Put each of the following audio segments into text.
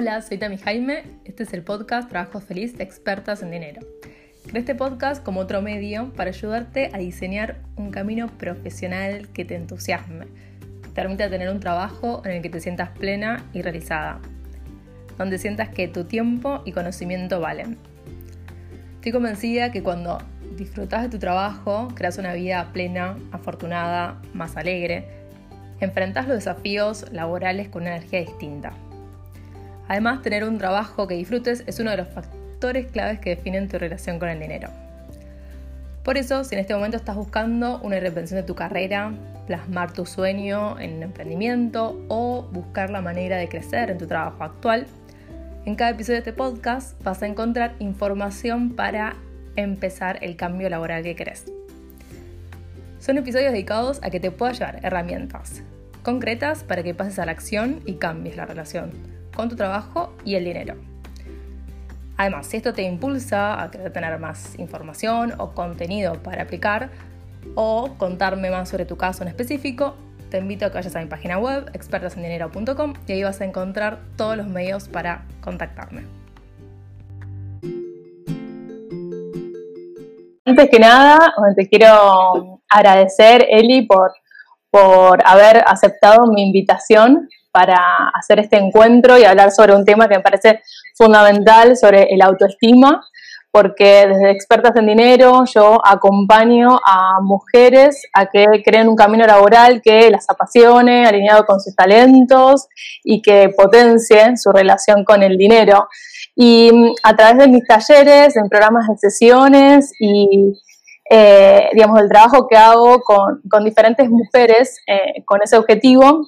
Hola, soy Tami Jaime. Este es el podcast Trabajo Feliz de Expertas en Dinero. Creé este podcast como otro medio para ayudarte a diseñar un camino profesional que te entusiasme, que te permita tener un trabajo en el que te sientas plena y realizada, donde sientas que tu tiempo y conocimiento valen. Estoy convencida que cuando disfrutas de tu trabajo, creas una vida plena, afortunada, más alegre, enfrentas los desafíos laborales con una energía distinta. Además, tener un trabajo que disfrutes es uno de los factores claves que definen tu relación con el dinero. Por eso, si en este momento estás buscando una reinvención de tu carrera, plasmar tu sueño en un emprendimiento o buscar la manera de crecer en tu trabajo actual, en cada episodio de este podcast vas a encontrar información para empezar el cambio laboral que querés. Son episodios dedicados a que te pueda llevar herramientas concretas para que pases a la acción y cambies la relación con tu trabajo y el dinero. Además, si esto te impulsa a querer tener más información o contenido para aplicar o contarme más sobre tu caso en específico, te invito a que vayas a mi página web expertasendinero.com y ahí vas a encontrar todos los medios para contactarme. Antes que nada, te quiero agradecer, Eli, por, por haber aceptado mi invitación para hacer este encuentro y hablar sobre un tema que me parece fundamental, sobre el autoestima, porque desde Expertas en Dinero yo acompaño a mujeres a que creen un camino laboral que las apasione, alineado con sus talentos y que potencie su relación con el dinero. Y mm, a través de mis talleres, en programas de sesiones y, eh, digamos, el trabajo que hago con, diferentes mujeres eh, con ese objetivo,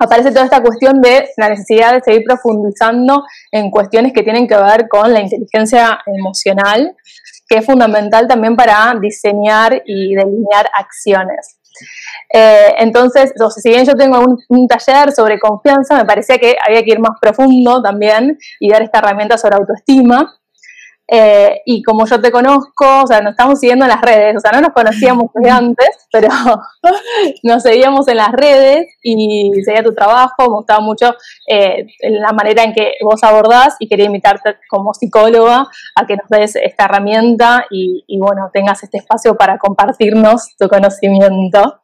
aparece toda esta cuestión de la necesidad de seguir profundizando en cuestiones que tienen que ver con la inteligencia emocional, que es fundamental también para diseñar y delinear acciones. Eh, entonces, si bien yo tengo un, taller sobre confianza, me parecía que había que ir más profundo también y dar esta herramienta sobre autoestima. Eh, y como yo te conozco, o sea, nos estamos siguiendo en las redes, o sea, no nos conocíamos desde antes, pero nos seguíamos en las redes y seguía tu trabajo, me gustaba mucho eh, la manera en que vos abordás y quería invitarte como psicóloga a que nos des esta herramienta y, bueno, tengas este espacio para compartirnos tu conocimiento.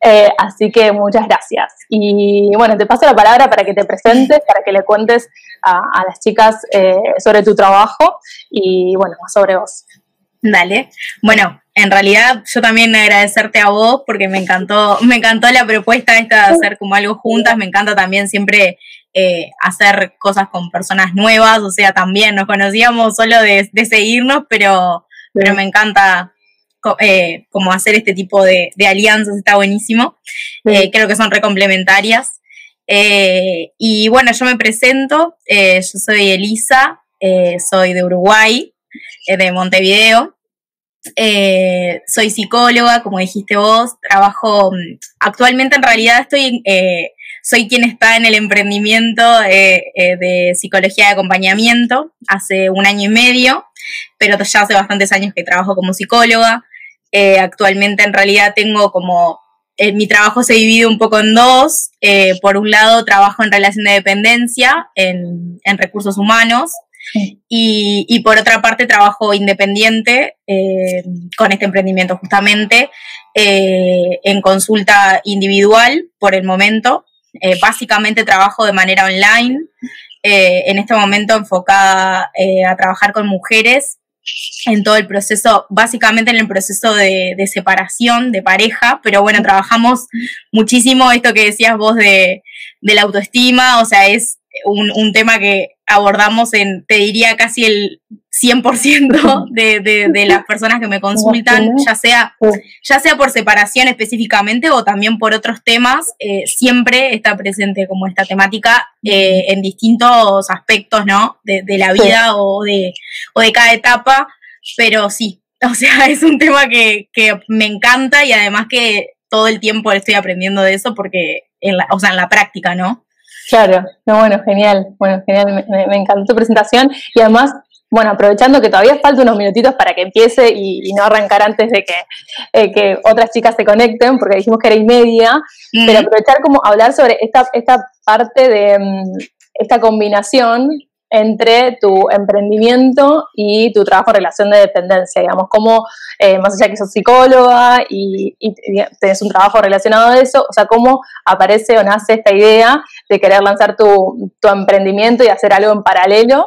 Eh, así que muchas gracias. Y bueno, te paso la palabra para que te presentes, para que le cuentes a, las chicas eh, sobre tu trabajo y bueno, sobre vos. Dale. Bueno, en realidad yo también agradecerte a vos porque me encantó, me encantó la propuesta esta de hacer como algo juntas, me encanta también siempre eh, hacer cosas con personas nuevas, o sea, también nos conocíamos solo de, seguirnos, pero, pero me encanta eh, como hacer este tipo de, alianzas, está buenísimo. Eh, creo que son recomplementarias. Eh, y bueno, yo me presento, yo soy Elisa, soy de Uruguay, de Montevideo. soy psicóloga, como dijiste vos, trabajo, mm, actualmente en realidad estoy, soy quien está en el emprendimiento de psicología de acompañamiento hace un año y medio, pero ya hace bastantes años que trabajo como psicóloga. Eh, actualmente en realidad tengo como, eh, mi trabajo se divide un poco en dos. Eh, por un lado trabajo en relación de dependencia, en, recursos humanos, y, por otra parte trabajo independiente con este emprendimiento justamente en consulta individual por el momento. básicamente trabajo de manera online. en este momento enfocada a trabajar con mujeres en todo el proceso, básicamente en el proceso de, separación de pareja, pero bueno, trabajamos muchísimo esto que decías vos de, la autoestima, o sea, es un, tema que abordamos en, te diría, casi el 100% de, de, las personas que me consultan, ya sea, ya sea por separación específicamente o también por otros temas, eh, siempre está presente como esta temática eh, en distintos aspectos, ¿no? De, la vida o, de, o de cada etapa, pero sí, o sea, es un tema que, que me encanta y además que todo el tiempo estoy aprendiendo de eso porque, en la, o sea, en la práctica, ¿no? Claro, no, bueno, genial, bueno, genial, me, encantó tu presentación y además, bueno, aprovechando que todavía falta unos minutitos para que empiece y, no arrancar antes de que, eh, que, otras chicas se conecten, porque dijimos que era y media, pero aprovechar como hablar sobre esta, esta parte de, mm, esta combinación entre tu emprendimiento y tu trabajo en relación de dependencia, digamos, cómo, eh, más allá que sos psicóloga y, y, tenés un trabajo relacionado a eso, o sea, cómo aparece o nace esta idea de querer lanzar tu, tu emprendimiento y hacer algo en paralelo,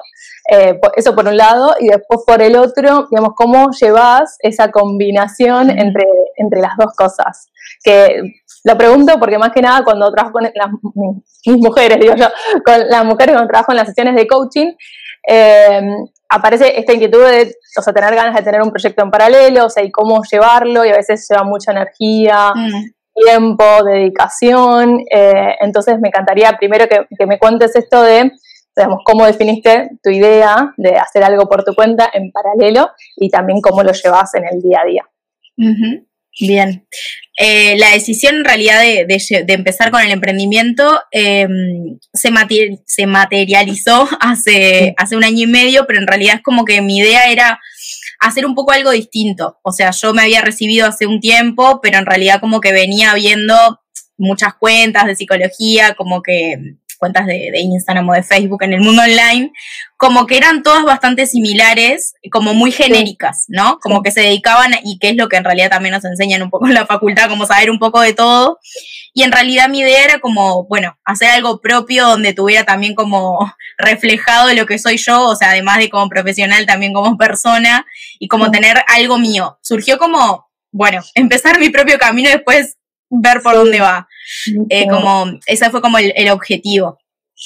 eh, eso por un lado, y después por el otro, digamos, cómo llevas esa combinación entre, entre las dos cosas, que lo pregunto porque más que nada cuando trabajo con las mis mujeres, digo yo, con las mujeres cuando trabajo en las sesiones de coaching, eh, aparece esta inquietud de, o sea, tener ganas de tener un proyecto en paralelo, o sea, y cómo llevarlo, y a veces lleva mucha energía, mm. tiempo, dedicación. Eh, entonces me encantaría primero que, que, me cuentes esto de, digamos, cómo definiste tu idea de hacer algo por tu cuenta en paralelo y también cómo lo llevas en el día a día. Bien. Eh, la decisión en realidad de, empezar con el emprendimiento em, se, se, materializó hace, hace un año y medio, pero en realidad es como que mi idea era hacer un poco algo distinto. O sea, yo me había recibido hace un tiempo, pero en realidad como que venía viendo muchas cuentas de psicología, como que cuentas de, Instagram o de Facebook en el mundo online, como que eran todas bastante similares, como muy genéricas, ¿no? Como que se dedicaban, y que es lo que en realidad también nos enseñan un poco en la facultad, como saber un poco de todo. Y en realidad mi idea era como, bueno, hacer algo propio donde tuviera también como reflejado lo que soy yo, o sea, además de como profesional, también como persona, y como tener algo mío. Surgió como, bueno, empezar mi propio camino y después ver por dónde va. Eh, como, ese fue como el, objetivo.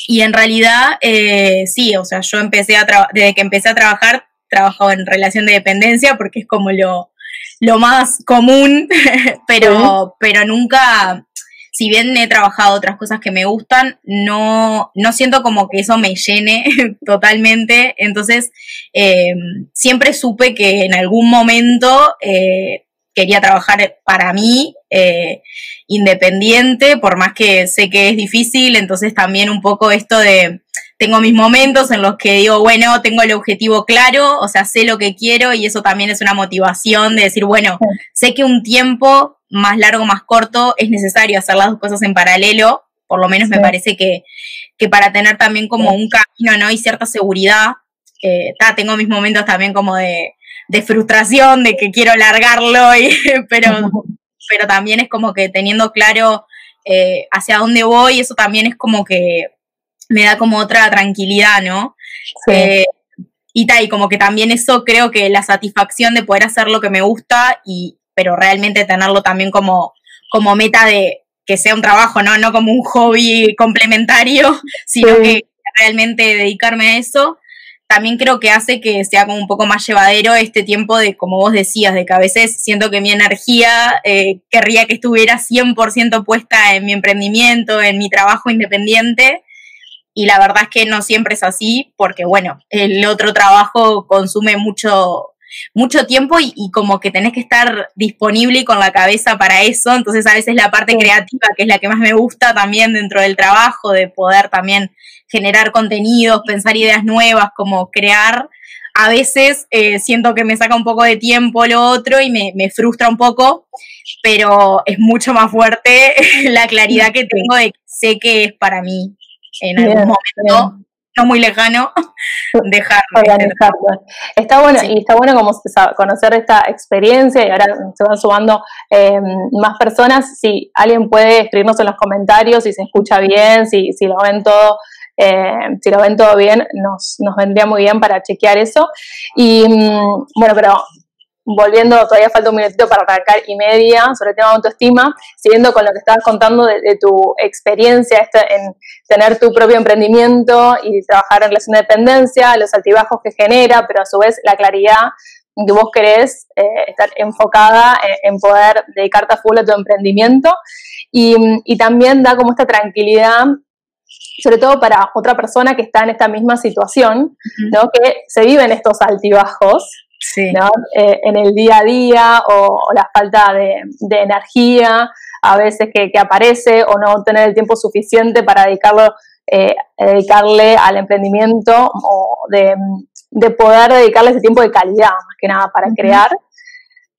Y en realidad, eh, sí, o sea, yo empecé a desde que empecé a trabajar, trabajado en relación de dependencia porque es como lo, lo más común, pero, pero nunca, si bien he trabajado otras cosas que me gustan, no, no siento como que eso me llene totalmente. Entonces, eh, siempre supe que en algún momento quería trabajar para mí, eh, independiente, por más que sé que es difícil, entonces también un poco esto de, tengo mis momentos en los que digo, bueno, tengo el objetivo claro, o sea, sé lo que quiero y eso también es una motivación de decir, bueno, sé que un tiempo más largo, más corto, es necesario hacer las dos cosas en paralelo, por lo menos me parece que, que, para tener también como un camino, ¿no? Y cierta seguridad, que tengo mis momentos también como de, de frustración, de que quiero largarlo, y, pero, pero también es como que teniendo claro eh, hacia dónde voy, eso también es como que me da como otra tranquilidad, ¿no? Eh, y tal, y como que también eso creo que la satisfacción de poder hacer lo que me gusta, y, pero realmente tenerlo también como, como meta de que sea un trabajo, ¿no? No como un hobby complementario, sino que realmente dedicarme a eso, también creo que hace que sea como un poco más llevadero este tiempo de, como vos decías, de que a veces siento que mi energía eh, querría que estuviera 100% puesta en mi emprendimiento, en mi trabajo independiente. Y la verdad es que no siempre es así, porque bueno, el otro trabajo consume mucho, mucho tiempo y, como que tenés que estar disponible y con la cabeza para eso. Entonces a veces la parte creativa, que es la que más me gusta también dentro del trabajo, de poder también generar contenidos, pensar ideas nuevas, como crear, a veces eh, siento que me saca un poco de tiempo lo otro y me, me, frustra un poco, pero es mucho más fuerte la claridad que tengo de que sé que es para mí en algún momento no muy lejano, dejar Está bueno, y está bueno como conocer esta experiencia y ahora se van sumando em, más personas. Si alguien puede escribirnos en los comentarios si se escucha bien, si, si lo ven todo. Em, si lo ven todo bien, nos, nos vendría muy bien para chequear eso. Y mm, bueno, pero volviendo, todavía falta un minutito para arrancar y media sobre el tema de autoestima, siguiendo con lo que estabas contando de, tu experiencia este, en tener tu propio emprendimiento y trabajar en relación de dependencia, los altibajos que genera, pero a su vez la claridad que vos querés eh, estar enfocada en, poder dedicarte a full a tu emprendimiento y, y también da como esta tranquilidad sobre todo para otra persona que está en esta misma situación, ¿no? que se viven estos altibajos eh, en el día a día o, la falta de, energía a veces que, aparece o no tener el tiempo suficiente para dedicarlo, eh, dedicarle al emprendimiento o de, poder dedicarle ese tiempo de calidad, más que nada, para crear.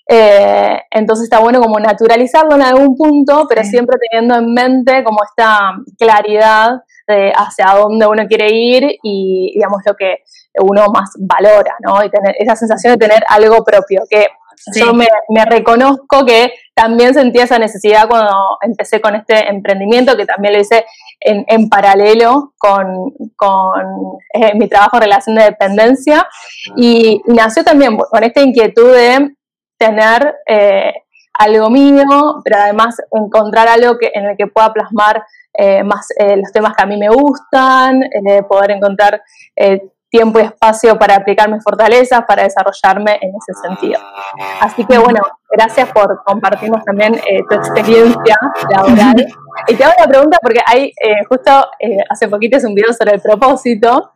Eh, entonces está bueno como naturalizarlo en algún punto, pero siempre teniendo en mente como esta claridad de hacia dónde uno quiere ir y, digamos, lo que uno más valora, ¿no? Y tener esa sensación de tener algo propio, que yo me, reconozco que también sentía esa necesidad cuando empecé con este emprendimiento, que también lo hice en, paralelo con, eh, mi trabajo en relación de dependencia, y, nació también con esta inquietud de tener eh, algo mío, pero además encontrar algo que, en el que pueda plasmar eh, más los temas que a mí me gustan, poder encontrar tiempo y espacio para aplicar mis fortalezas, para desarrollarme en ese sentido. Así que bueno, gracias por compartirnos también eh, tu experiencia laboral. Y te hago una pregunta porque hay, eh, justo eh, hace poquito hice un video sobre el propósito.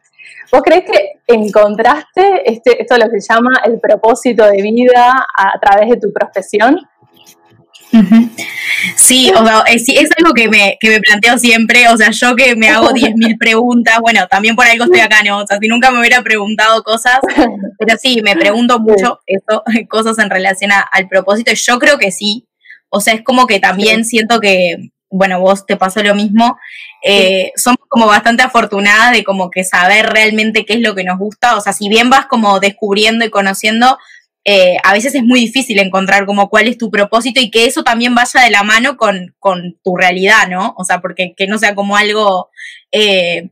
¿Vos crees que encontraste este, esto lo que se llama el propósito de vida a través de tu profesión? Sí, o sea, es, algo que me, que me planteo siempre, o sea, yo que me hago 10.000 preguntas, bueno, también por algo estoy acá, ¿no? O sea, si nunca me hubiera preguntado cosas, pero sí, me pregunto mucho eso, cosas en relación al propósito, y yo creo que sí, o sea, es como que también siento que, bueno, vos te pasó lo mismo, eh, somos como bastante afortunadas de como que saber realmente qué es lo que nos gusta, o sea, si bien vas como descubriendo y conociendo, eh, a veces es muy difícil encontrar como cuál es tu propósito y que eso también vaya de la mano con, tu realidad, ¿no? O sea, porque que no sea como algo eh,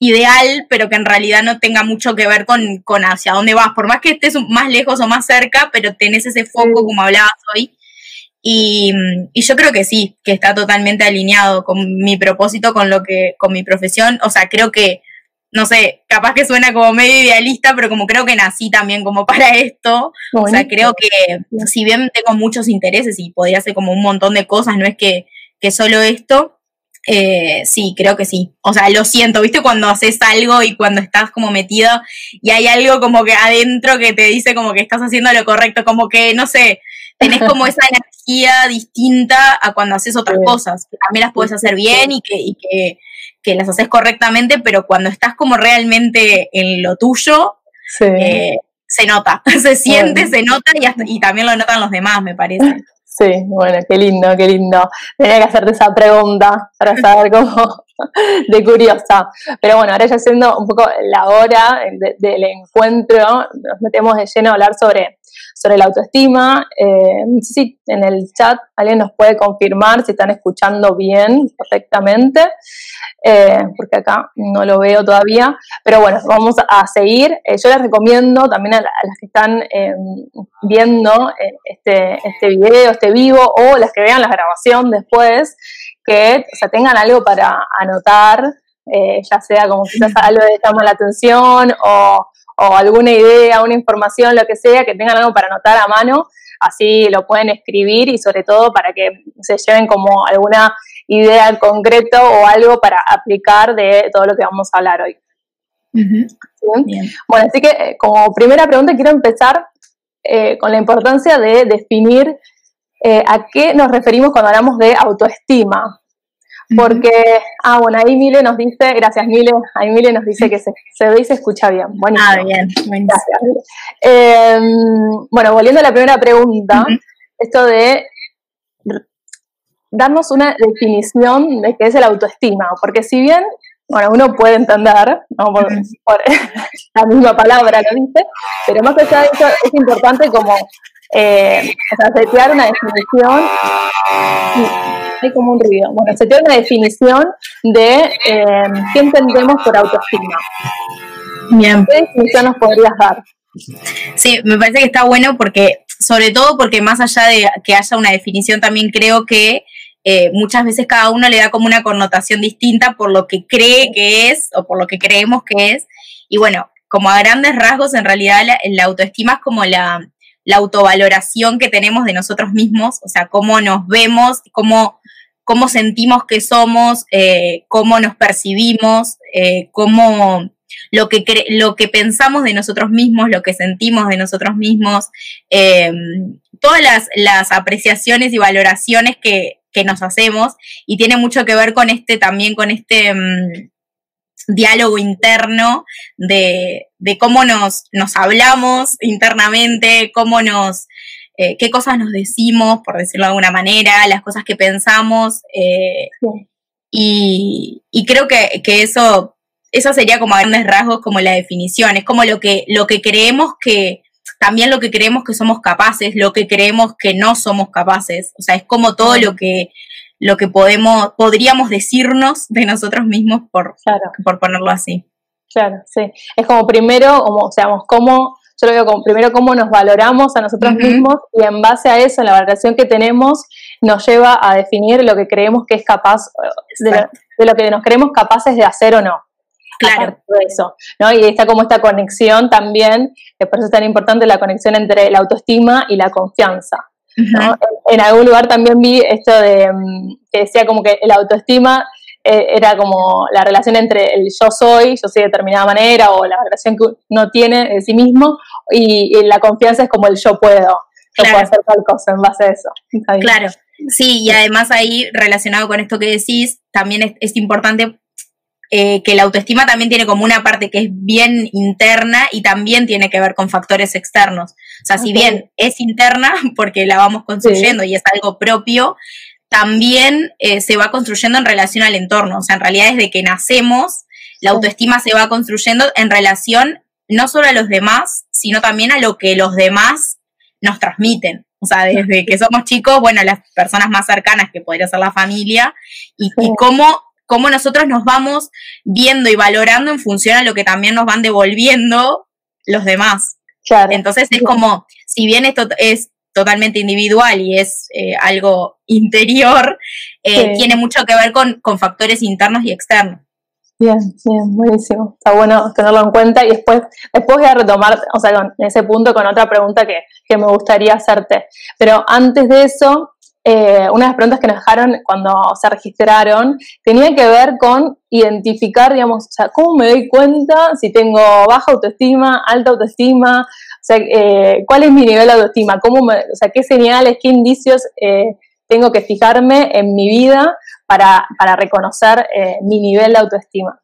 ideal, pero que en realidad no tenga mucho que ver con, con, hacia dónde vas, por más que estés más lejos o más cerca, pero tenés ese foco como hablabas hoy. Y, y, yo creo que sí, que está totalmente alineado con mi propósito, con lo que, con mi profesión. O sea, creo que no sé, capaz que suena como medio idealista, pero como creo que nací también como para esto, o sea, creo que si bien tengo muchos intereses y podría hacer como un montón de cosas, no es que, que solo esto, eh, sí, creo que sí. O sea, lo siento, ¿viste? Cuando haces algo y cuando estás como metido y hay algo como que adentro que te dice como que estás haciendo lo correcto, como que, no sé, tenés como esa energía distinta a cuando haces otras cosas, que también las puedes hacer bien y que, y que que las haces correctamente, pero cuando estás como realmente en lo tuyo, eh, se nota, se siente, se nota y, y también lo notan los demás, me parece. Sí, bueno, qué lindo, qué lindo. Tenía que hacerte esa pregunta para saber cómo, de curiosa. Pero bueno, ahora ya siendo un poco la hora del encuentro, nos metemos de lleno a hablar sobre, sobre la autoestima. Eh, si en el chat alguien nos puede confirmar si están escuchando bien, perfectamente. Eh, porque acá no lo veo todavía. Pero bueno, vamos a seguir. Eh, yo les recomiendo también a, las que están em, viendo eh, este, este video, este vivo, o las que vean la grabación después, que o tengan algo para anotar, ya sea como quizás algo que llama la atención o, o alguna idea, una información, lo que sea, que tengan algo para anotar a mano así lo pueden escribir y sobre todo para que se lleven como alguna idea en concreto o algo para aplicar de todo lo que vamos a hablar hoy. Bueno, así que eh, como primera pregunta quiero empezar eh, con la importancia de definir eh, a qué nos referimos cuando hablamos de autoestima. Porque, ah, bueno, ahí Mile nos dice, gracias Mile, ahí Mile nos dice que se, ve y se escucha bien. Ah, bien, gracias. Em, bueno, volviendo a la primera pregunta, esto de darnos una definición de qué es el autoestima, porque si bien, bueno, uno puede entender, ¿no? por, la misma palabra lo dice, pero más allá de eso es importante como, eh, o sea, setear una definición hay como un ruido. Bueno, se tiene una definición de eh, qué entendemos por autoestima. Bien. ¿Qué definición nos podrías dar? Sí, me parece que está bueno porque, sobre todo porque más allá de que haya una definición, también creo que eh, muchas veces cada uno le da como una connotación distinta por lo que cree que es o por lo que creemos que es. Y bueno, como a grandes rasgos, en realidad la autoestima es como la, la autovaloración que tenemos de nosotros mismos, o sea, cómo nos vemos, cómo, cómo sentimos que somos, eh, cómo nos percibimos, eh, cómo lo que, lo que pensamos de nosotros mismos, lo que sentimos de nosotros mismos, eh, todas las, apreciaciones y valoraciones que, que, nos hacemos. Y tiene mucho que ver con este también, con este... Mm, diálogo interno de, cómo nos, nos, hablamos internamente, cómo nos, eh, qué cosas nos decimos, por decirlo de alguna manera, las cosas que pensamos. Eh, Y, creo que, eso, eso sería como a grandes rasgos como la definición, es como lo que, lo que creemos que, también lo que creemos que somos capaces, lo que creemos que no somos capaces, o sea, es como todo lo que, lo que podemos, podríamos decirnos de nosotros mismos por, por ponerlo así. Claro, sí. Es como primero, como, o sea, cómo, yo lo veo como primero cómo nos valoramos a nosotros mismos y en base a eso, en la valoración que tenemos, nos lleva a definir lo que creemos que es capaz, de lo, que nos creemos capaces de hacer o no. Claro. eso, ¿no? Y está como esta conexión también, que por eso es tan importante la conexión entre la autoestima y la confianza. en, algún lugar también vi esto de mm, que decía como que la autoestima eh, era como la relación entre el yo soy, yo soy de determinada manera, o la relación que uno tiene de sí mismo, y, la confianza es como el yo puedo, yo puedo hacer tal cosa en base a eso. Claro, sí, y además ahí relacionado con esto que decís, también es, importante eh, que la autoestima también tiene como una parte que es bien interna y también tiene que ver con factores externos. O sea, si bien es interna, porque la vamos construyendo y es algo propio, también eh, se va construyendo en relación al entorno. O sea, en realidad desde que nacemos, la autoestima se va construyendo en relación no solo a los demás, sino también a lo que los demás nos transmiten. O sea, desde que somos chicos, bueno, las personas más cercanas, que podría ser la familia, y, cómo, cómo nosotros nos vamos viendo y valorando en función a lo que también nos van devolviendo los demás. Entonces es como, si bien esto es totalmente individual y es eh, algo interior, eh, tiene mucho que ver con, factores internos y externos. Bien, bien, buenísimo. Está bueno tenerlo en cuenta y después, después voy a retomar, o sea, con ese punto con otra pregunta que, que me gustaría hacerte. Pero antes de eso, eh, una de las preguntas que nos dejaron cuando se registraron tenía que ver con identificar, digamos, o sea, cómo me doy cuenta si tengo baja autoestima, alta autoestima, sea, eh, cuál es mi nivel de autoestima, cómo o sea, qué señales, qué indicios eh, tengo que fijarme en mi vida para, reconocer mi nivel de autoestima.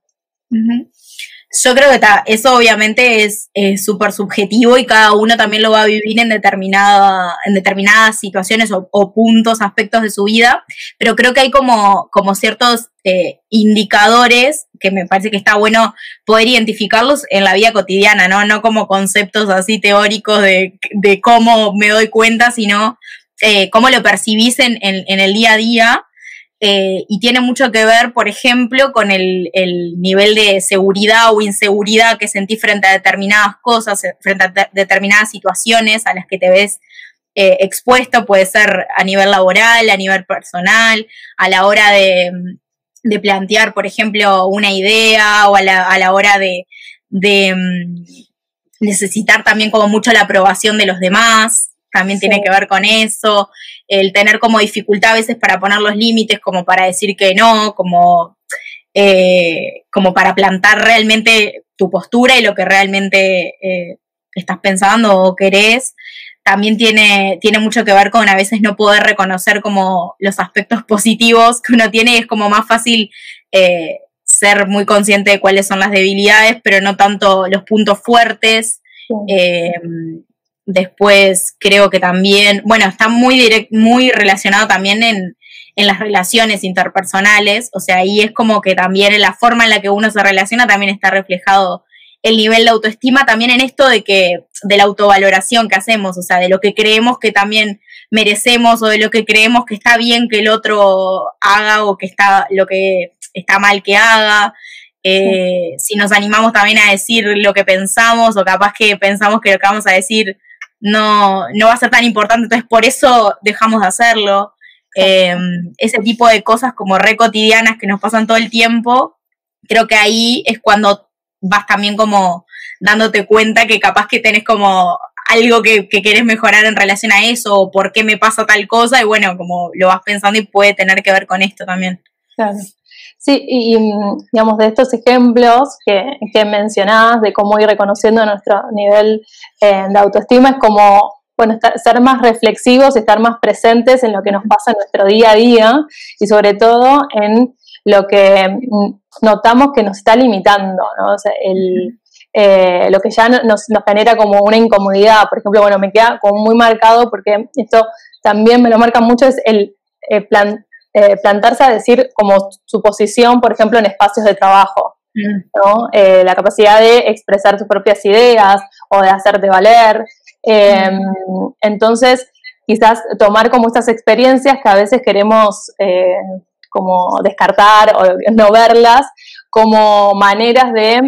Yo creo que eso obviamente es súper subjetivo y cada uno también lo va a vivir en, determinada, en determinadas situaciones o, puntos, aspectos de su vida, pero creo que hay como, como ciertos eh, indicadores que me parece que está bueno poder identificarlos en la vida cotidiana, ¿no? No como conceptos así teóricos de, cómo me doy cuenta, sino eh, cómo lo percibís en, en el día a día eh, y tiene mucho que ver, por ejemplo, con el, nivel de seguridad o inseguridad que sentís frente a determinadas cosas, frente a determinadas situaciones a las que te ves expuesto, puede ser a nivel laboral, a nivel personal, a la hora de, plantear, por ejemplo, una idea o a la, hora de, de mm, necesitar también como mucho la aprobación de los demás también tiene que ver con eso, el tener como dificultad a veces para poner los límites, como para decir que no, como, eh, como para plantar realmente tu postura y lo que realmente eh, estás pensando o querés, también tiene, tiene mucho que ver con a veces no poder reconocer como los aspectos positivos que uno tiene y es como más fácil eh, ser muy consciente de cuáles son las debilidades, pero no tanto los puntos fuertes. Después creo que también, bueno, está muy, muy relacionado también en, las relaciones interpersonales, o sea, ahí es como que también en la forma en la que uno se relaciona también está reflejado el nivel de autoestima, también en esto de que, de la autovaloración que hacemos, o sea, de lo que creemos que también merecemos o de lo que creemos que está bien que el otro haga o que está, lo que está mal que haga. Eh, si nos animamos también a decir lo que pensamos o capaz que pensamos que lo que vamos a decir no, no va a ser tan importante, entonces por eso dejamos de hacerlo. Eh, ese tipo de cosas como re cotidianas que nos pasan todo el tiempo, creo que ahí es cuando vas también como dándote cuenta que capaz que tenés como algo que, que querés mejorar en relación a eso, o por qué me pasa tal cosa, y bueno, como lo vas pensando y puede tener que ver con esto también. Claro. Sí, y digamos, de estos ejemplos que, que mencionabas, de cómo ir reconociendo nuestro nivel eh, de autoestima, es como, bueno, ser más reflexivos, estar más presentes en lo que nos pasa en nuestro día a día y sobre todo en lo que mm, notamos que nos está limitando, ¿no? O sea, el, eh, lo que ya nos, nos, genera como una incomodidad. Por ejemplo, bueno, me queda como muy marcado porque esto también me lo marca mucho, es el plan, eh, plantarse a decir como su posición, por ejemplo, en espacios de trabajo. Mm. ¿no? Eh, la capacidad de expresar tus propias ideas o de hacerte valer. Em, mm. Entonces, quizás tomar como estas experiencias que a veces queremos eh, como descartar o no verlas como maneras de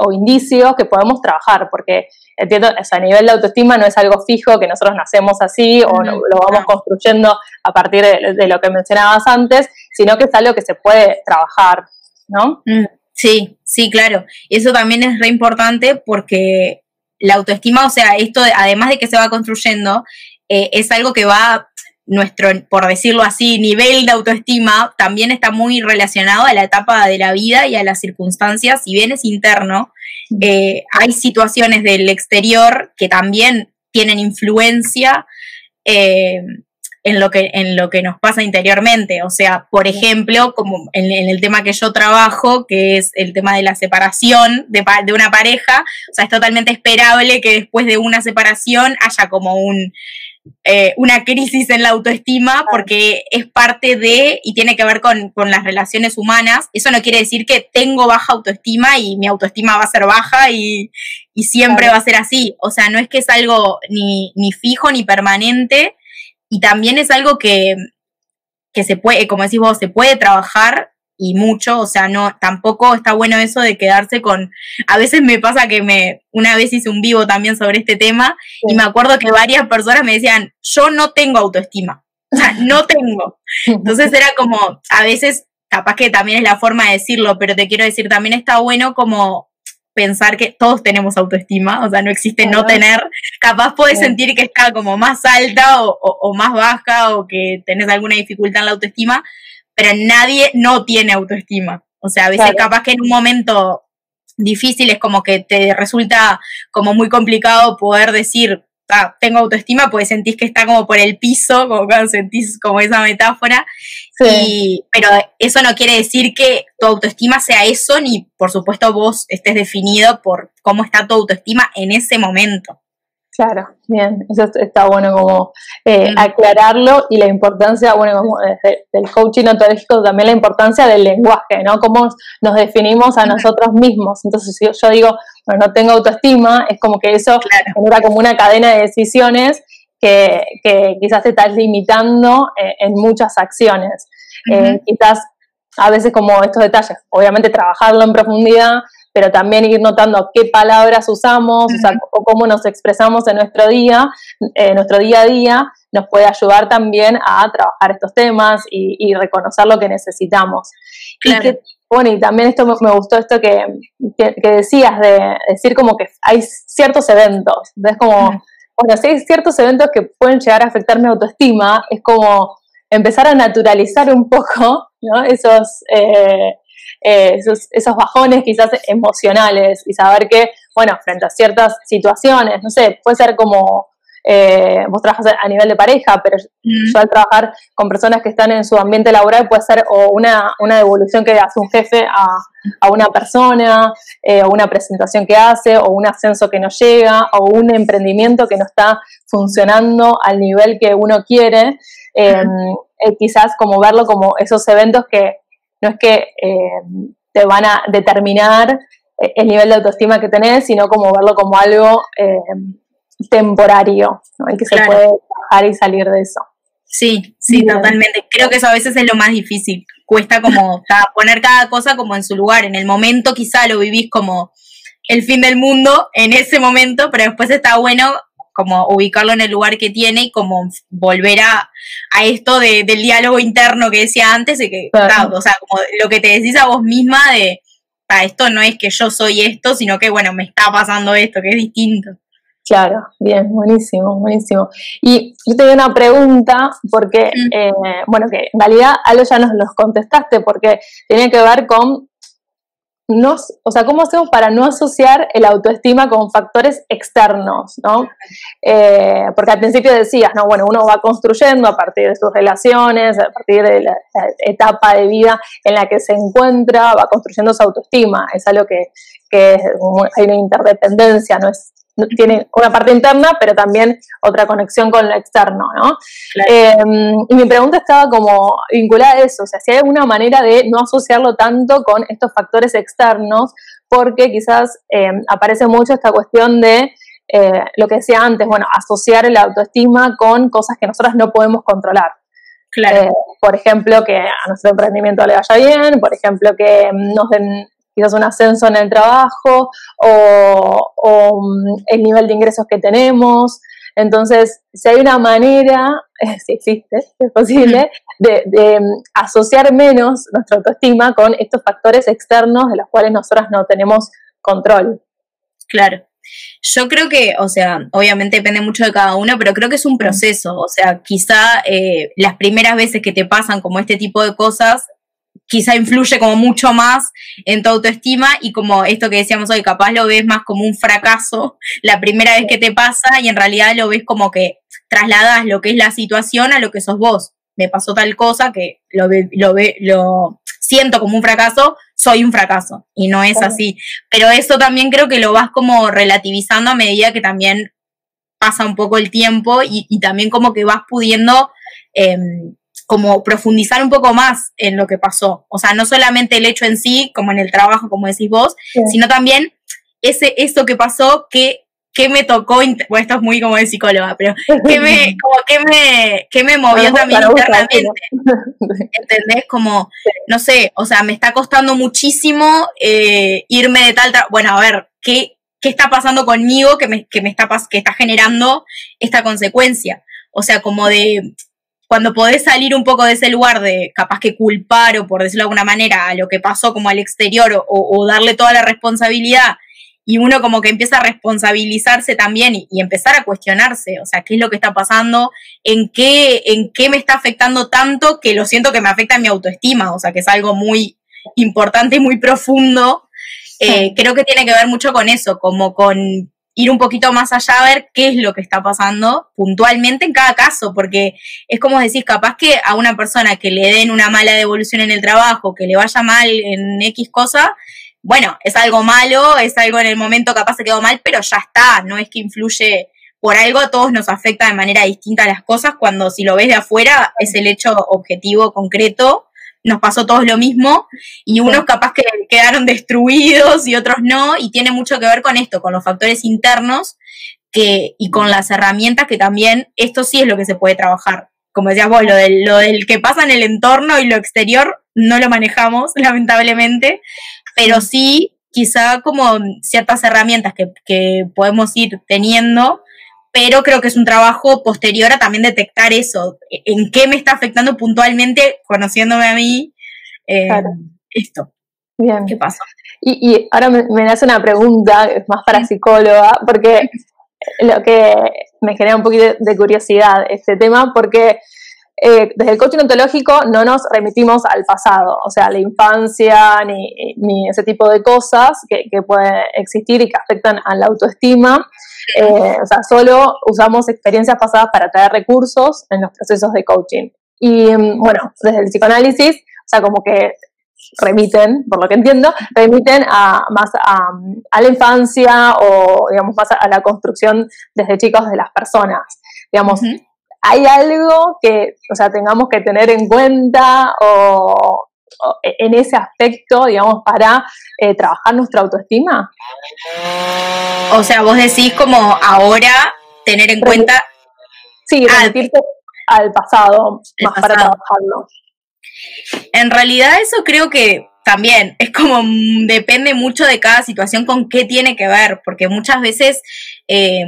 o indicios que podemos trabajar, porque entiendo, a nivel de autoestima no es algo fijo, que nosotros nacemos así o lo, vamos construyendo a partir de, lo que mencionabas antes, sino que es algo que se puede trabajar, ¿no? Mm, sí, sí, claro. Eso también es re importante porque la autoestima, o sea, esto además de que se va construyendo, eh, es algo que va nuestro, por decirlo así, nivel de autoestima también está muy relacionado a la etapa de la vida y a las circunstancias, si bien es interno, eh, hay situaciones del exterior que también tienen influencia eh, en, lo que, en lo que nos pasa interiormente. O sea, por ejemplo, como en, el tema que yo trabajo, que es el tema de la separación de, de una pareja, o sea, es totalmente esperable que después de una separación haya como un eh, una crisis en la autoestima porque es parte de y tiene que ver con, las relaciones humanas. Eso no quiere decir que tengo baja autoestima y mi autoestima va a ser baja y, siempre va a ser así. O sea, no es que es algo ni, ni fijo ni permanente y también es algo que, que se puede, como decís vos, se puede trabajar y mucho, o sea, no, tampoco está bueno eso de quedarse con, a veces me pasa que me, una vez hice un vivo también sobre este tema y me acuerdo que varias personas me decían, yo no tengo autoestima, o sea, no tengo. Entonces era como, a veces, capaz que también es la forma de decirlo, pero te quiero decir, también está bueno como pensar que todos tenemos autoestima, o sea, no existe no tener, capaz puedes sentir que está como más alta o, o más baja o que tenés alguna dificultad en la autoestima, pero nadie no tiene autoestima. O sea, a veces capaz que en un momento difícil es como que te resulta como muy complicado poder decir, ah, tengo autoestima, pues sentís que está como por el piso, como cuando sentís como esa metáfora. pero eso no quiere decir que tu autoestima sea eso, ni por supuesto vos estés definido por cómo está tu autoestima en ese momento. Claro, bien, eso está bueno como eh, aclararlo y la importancia, bueno, como desde el coaching ontológico también la importancia del lenguaje, ¿no? Cómo nos definimos a nosotros mismos. Entonces, si yo digo, bueno, no tengo autoestima, es como que eso genera como una cadena de decisiones que, quizás te estás limitando eh, en muchas acciones. Eh, quizás a veces como estos detalles, obviamente trabajarlo en profundidad, pero también ir notando qué palabras usamos o, cómo nos expresamos en nuestro día, en nuestro día a día, nos puede ayudar también a trabajar estos temas y, reconocer lo que necesitamos. Y bueno, y también esto me, gustó esto que, decías, de decir como que hay ciertos eventos, es como, bueno, si hay ciertos eventos que pueden llegar a afectar mi autoestima, es como empezar a naturalizar un poco ¿no? esos, eh, eh, esos, esos, bajones quizás emocionales y saber que, bueno, frente a ciertas situaciones, no sé, puede ser como eh, vos trabajas a nivel de pareja, pero yo al trabajar con personas que están en su ambiente laboral puede ser o una, devolución que hace un jefe a, una persona, eh, o una presentación que hace, o un ascenso que no llega, o un emprendimiento que no está funcionando al nivel que uno quiere. Em, quizás como verlo como esos eventos que no es que eh, te van a determinar eh, el nivel de autoestima que tenés, sino como verlo como algo eh, temporario, ¿no? Y que se puede bajar y salir de eso. Sí, sí, totalmente. Creo que eso a veces es lo más difícil. Cuesta como poner cada cosa como en su lugar. En el momento quizá lo vivís como el fin del mundo en ese momento, pero después está bueno como ubicarlo en el lugar que tiene y como volver a, esto del diálogo interno que decía antes, de que, o sea, como lo que te decís a vos misma de, para esto no es que yo soy esto, sino que, bueno, me está pasando esto, que es distinto. Claro, bien, buenísimo, buenísimo. Y yo tenía una pregunta, porque, mm. eh, bueno, que en realidad algo ya nos los contestaste, porque tiene que ver con no, o sea, ¿cómo hacemos para no asociar el autoestima con factores externos, ¿no? Eh, porque al principio decías, no, bueno, uno va construyendo a partir de sus relaciones, a partir de la, etapa de vida en la que se encuentra, va construyendo su autoestima. Es algo que, hay una interdependencia, no es, tiene una parte interna, pero también otra conexión con lo externo, ¿no? Em, y mi pregunta estaba como vinculada a eso, o sea, si hay alguna manera de no asociarlo tanto con estos factores externos, porque quizás em, aparece mucho esta cuestión de eh, lo que decía antes, bueno, asociar el autoestima con cosas que nosotros no podemos controlar. Claro. Eh, por ejemplo, que a nuestro emprendimiento le vaya bien, por ejemplo, que nos den quizás un ascenso en el trabajo o, mm, el nivel de ingresos que tenemos. Entonces, si hay una manera, si existe, si es posible, de, mm, asociar menos nuestra autoestima con estos factores externos de los cuales nosotras no tenemos control. Claro. Yo creo que, o sea, obviamente depende mucho de cada uno, pero creo que es un proceso. O sea, quizá eh, las primeras veces que te pasan como este tipo de cosas, quizá influye como mucho más en tu autoestima y como esto que decíamos hoy, capaz lo ves más como un fracaso la primera vez que te pasa y en realidad lo ves como que trasladas lo que es la situación a lo que sos vos. Me pasó tal cosa que lo, lo, lo siento como un fracaso, soy un fracaso y no es así. Pero eso también creo que lo vas como relativizando a medida que también pasa un poco el tiempo y, también como que vas pudiendo em, como profundizar un poco más en lo que pasó. O sea, no solamente el hecho en sí, como en el trabajo, como decís vos, sino también ese, eso que pasó que, que me tocó, bueno, esto es muy como de psicóloga, pero que me, como que me, que me movió también internamente. ¿Entendés? Como, no sé, o sea, me está costando muchísimo eh, irme de tal, bueno, a ver, ¿qué, qué está pasando conmigo que me, que me está, que está generando esta consecuencia? O sea, como de, cuando podés salir un poco de ese lugar de capaz que culpar o por decirlo de alguna manera a lo que pasó como al exterior o, darle toda la responsabilidad y uno como que empieza a responsabilizarse también y, empezar a cuestionarse, o sea, qué es lo que está pasando, en qué, en qué me está afectando tanto que lo siento que me afecta en mi autoestima, o sea, que es algo muy importante y muy profundo. Eh, creo que tiene que ver mucho con eso, como con ir un poquito más allá a ver qué es lo que está pasando puntualmente en cada caso, porque es como decís, capaz que a una persona que le den una mala devolución en el trabajo, que le vaya mal en X cosa, bueno, es algo malo, es algo en el momento capaz se quedó mal, pero ya está, no es que influye por algo, a todos nos afecta de manera distinta las cosas, cuando si lo ves de afuera es el hecho objetivo, concreto, nos pasó todos lo mismo y unos capaz que quedaron destruidos y otros no, y tiene mucho que ver con esto, con los factores internos que, y con las herramientas que también esto sí es lo que se puede trabajar. Como decías vos, lo del, lo del que pasa en el entorno y lo exterior no lo manejamos, lamentablemente, pero sí quizá como ciertas herramientas que, que podemos ir teniendo pero creo que es un trabajo posterior a también detectar eso, en qué me está afectando puntualmente, conociéndome a mí, eh, esto. Bien. ¿Qué pasa? Y, ahora me, me, hace una pregunta, es más para psicóloga, porque lo que me genera un poquito de curiosidad este tema, porque eh, desde el coaching ontológico no nos remitimos al pasado, o sea, a la infancia, ni, ese tipo de cosas que, que, pueden existir y que afectan a la autoestima. Eh, o sea, solo usamos experiencias pasadas para traer recursos en los procesos de coaching. Y mm, bueno, desde el psicoanálisis, o sea, como que remiten, por lo que entiendo, remiten a, más a, la infancia o, digamos, más a, la construcción desde chicos de las personas. Digamos, ¿hay algo que, o sea, tengamos que tener en cuenta o, en ese aspecto, digamos, para eh, trabajar nuestra autoestima? O sea, vos decís como ahora tener en cuenta... Sí, remitirte al pasado, más para trabajarlo. En realidad eso creo que también es como mm, depende mucho de cada situación con qué tiene que ver, porque muchas veces eh,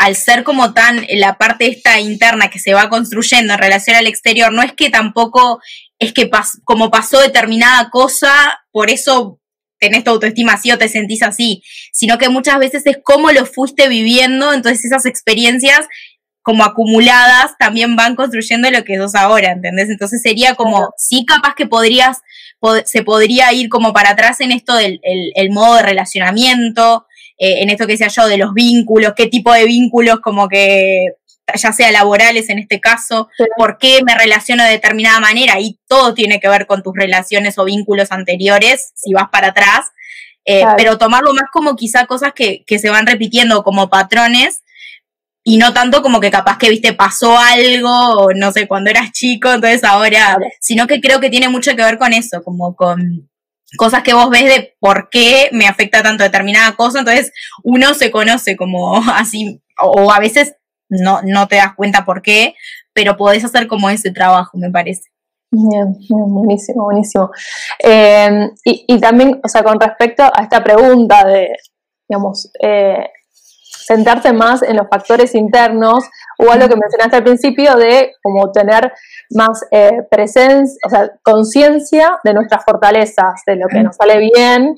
al ser como tan la parte esta interna que se va construyendo en relación al exterior, no es que tampoco es que como pasó determinada cosa, por eso tenés tu autoestima así o te sentís así, sino que muchas veces es cómo lo fuiste viviendo, entonces esas experiencias como acumuladas también van construyendo lo que sos ahora, ¿entendés? Entonces sería como, sí capaz que podrías, se podría ir como para atrás en esto del el modo de relacionamiento, eh, en esto que decía yo de los vínculos, qué tipo de vínculos como que ya sea laborales en este caso, por qué me relaciono de determinada manera y todo tiene que ver con tus relaciones o vínculos anteriores, si vas para atrás. eh, pero tomarlo más como quizá cosas que, que se van repitiendo como patrones y no tanto como que capaz que, viste, pasó algo, no sé, cuando eras chico, entonces ahora, sino que creo que tiene mucho que ver con eso, como con cosas que vos ves de por qué me afecta tanto determinada cosa, entonces uno se conoce como así, o, a veces no, no te das cuenta por qué, pero podés hacer como ese trabajo, me parece. Bien, buenísimo, buenísimo. Eh, y, y, también, o sea, con respecto a esta pregunta de, digamos, eh, centrarse más en los factores internos o a lo que mencionaste al principio de como tener más eh, presencia, o sea, conciencia de nuestras fortalezas, de lo que nos sale bien,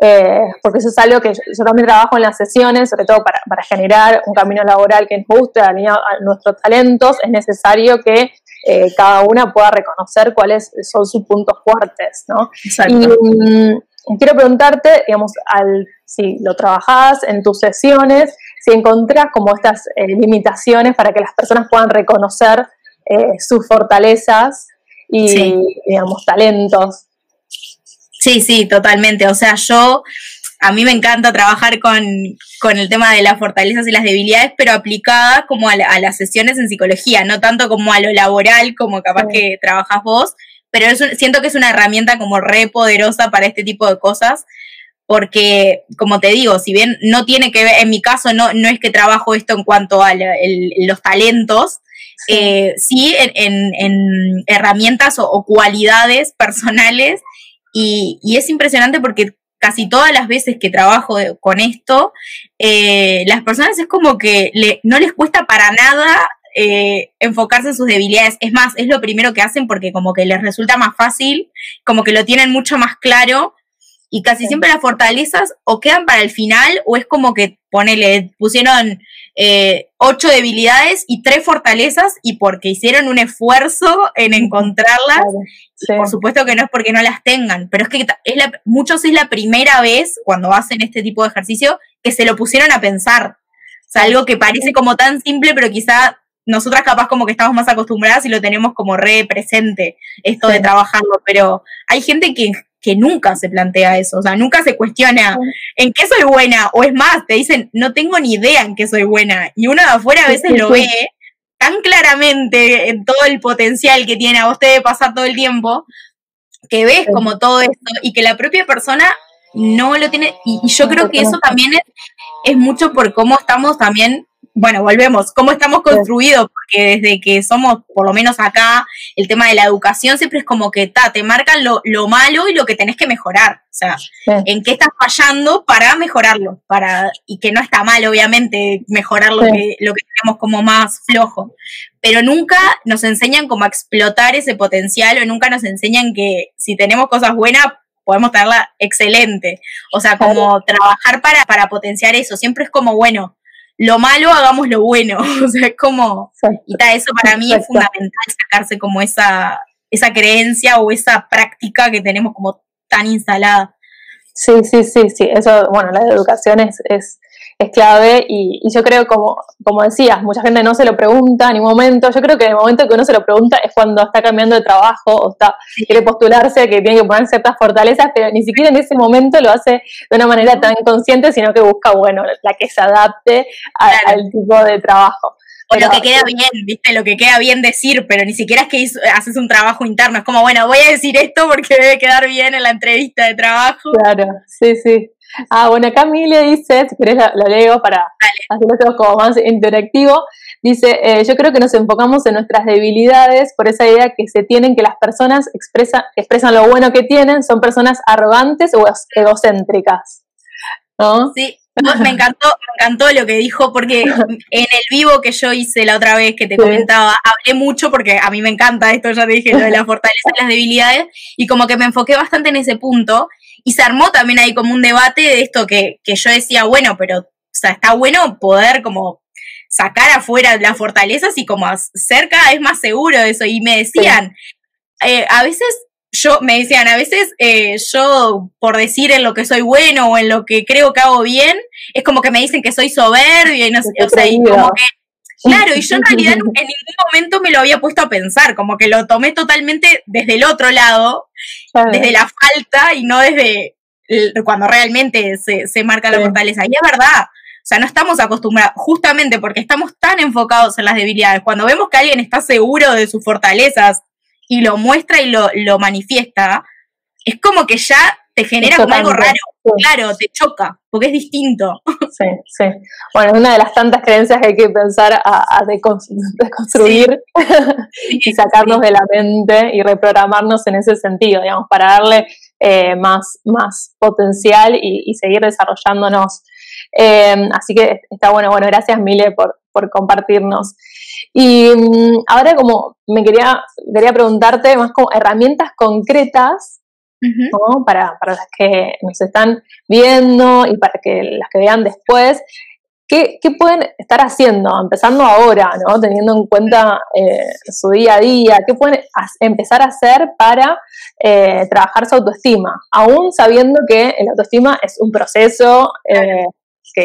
eh, porque eso es algo que yo, también trabajo en las sesiones, sobre todo para, para generar un camino laboral que nos guste, alineado a nuestros talentos, es necesario que eh, cada una pueda reconocer cuáles son sus puntos fuertes, ¿no? Y, mm, quiero preguntarte, digamos, al, si lo trabajás en tus sesiones, si encontrás como estas eh, limitaciones para que las personas puedan reconocer eh, sus fortalezas y, digamos, talentos. Sí, sí, totalmente. O sea, yo, a mí me encanta trabajar con, el tema de las fortalezas y las debilidades, pero aplicada como a, las sesiones en psicología, no tanto como a lo laboral, como capaz que trabajas vos, pero siento que es una herramienta como re poderosa para este tipo de cosas porque, como te digo, si bien no tiene que ver, en mi caso no, no es que trabajo esto en cuanto a los talentos, sí, eh, sí en, en, herramientas o, cualidades personales y, y, es impresionante porque casi todas las veces que trabajo con esto, eh, las personas es como que le, no les cuesta para nada eh, enfocarse en sus debilidades. Es más, es lo primero que hacen porque como que les resulta más fácil, como que lo tienen mucho más claro y casi siempre las fortalezas o quedan para el final o es como que ponele, pusieron eh, ocho debilidades y tres fortalezas y porque hicieron un esfuerzo en encontrarlas. Por supuesto que no es porque no las tengan, pero es que es la, muchos es la primera vez cuando hacen este tipo de ejercicio que se lo pusieron a pensar. O sea, algo que parece como tan simple, pero quizá nosotras capaz como que estamos más acostumbradas y lo tenemos como re presente, esto de trabajarlo, pero hay gente que que nunca se plantea eso, o sea, nunca se cuestiona en qué soy buena, o es más, te dicen, no tengo ni idea en qué soy buena, y uno de afuera a veces lo ve tan claramente en todo el potencial que tiene, a vos te debe pasar todo el tiempo, que ves como todo esto y que la propia persona no lo tiene, y, yo creo que eso también es, es mucho por cómo estamos también bueno, volvemos, cómo estamos construidos, porque desde que somos, por lo menos acá, el tema de la educación siempre es como que ta, te marcan lo, lo malo y lo que tenés que mejorar. O sea, en qué estás fallando para mejorarlo, para, y que no está mal, obviamente, mejorar lo, que, lo que tenemos como más flojo. Pero nunca nos enseñan cómo explotar ese potencial, o nunca nos enseñan que si tenemos cosas buenas, podemos tenerla excelente. O sea, como trabajar para, para potenciar eso. Siempre es como, bueno, lo malo hagamos lo bueno. o sea, es como, y eso para mí es fundamental sacarse como esa, esa creencia o esa práctica que tenemos como tan instalada. Sí, sí, sí, sí, eso, bueno, la educación es, es, es clave y, yo creo, como, como decías, mucha gente no se lo pregunta en ningún momento. Yo creo que en el momento que uno se lo pregunta es cuando está cambiando de trabajo o está quiere postularse, que tiene que poner ciertas fortalezas, pero ni siquiera en ese momento lo hace de una manera tan consciente, sino que busca, bueno, la que se adapte al tipo de trabajo. O lo que queda bien, ¿viste? Lo que queda bien decir, pero ni siquiera es que haces un trabajo interno. Es como, bueno, voy a decir esto porque debe quedar bien en la entrevista de trabajo. Claro, sí, sí. Ah, bueno, acá Emilia dice, si querés lo, leo para hacerlo como más interactivo, dice, eh, yo creo que nos enfocamos en nuestras debilidades por esa idea que se tienen que las personas expresan, expresan lo bueno que tienen, son personas arrogantes o egocéntricas. ¿No? Sí, me encantó, me encantó lo que dijo, porque en el vivo que yo hice la otra vez que te comentaba, hablé mucho porque a mí me encanta esto, ya te dije, lo de la fortaleza y las debilidades, y como que me enfoqué bastante en ese punto, y se armó también ahí como un debate de esto que, que yo decía, bueno, pero, o sea, está bueno poder como sacar afuera las fortalezas y como ser cada vez más seguro de eso, y me decían, eh, a veces yo, me decían, a veces eh, yo, por decir en lo que soy bueno o en lo que creo que hago bien, es como que me dicen que soy soberbia y no sé, o sea, y como que, claro, y yo en realidad en ningún momento me lo había puesto a pensar, como que lo tomé totalmente desde el otro lado, desde la falta y no desde cuando realmente se, se marca la fortaleza. Y es verdad, o sea, no estamos acostumbrados, justamente porque estamos tan enfocados en las debilidades. Cuando vemos que alguien está seguro de sus fortalezas y lo muestra y lo, lo manifiesta, es como que ya te genera como algo raro. Claro, te choca, porque es distinto. Sí, sí. Bueno, es una de las tantas creencias que hay que pensar a, deconstruir y sacarnos de la mente y reprogramarnos en ese sentido, digamos, para darle eh, más, más potencial y, seguir desarrollándonos. Eh, así que está bueno, bueno, gracias Mile por, por compartirnos. Y mm, ahora como me quería, quería preguntarte más como herramientas concretas para, para, las que nos están viendo y para que las que vean después, ¿qué, qué pueden estar haciendo, empezando ahora, ¿no? teniendo en cuenta eh, su día a día? ¿Qué pueden empezar a hacer para eh, trabajar su autoestima? Aún sabiendo que el autoestima es un proceso, eh,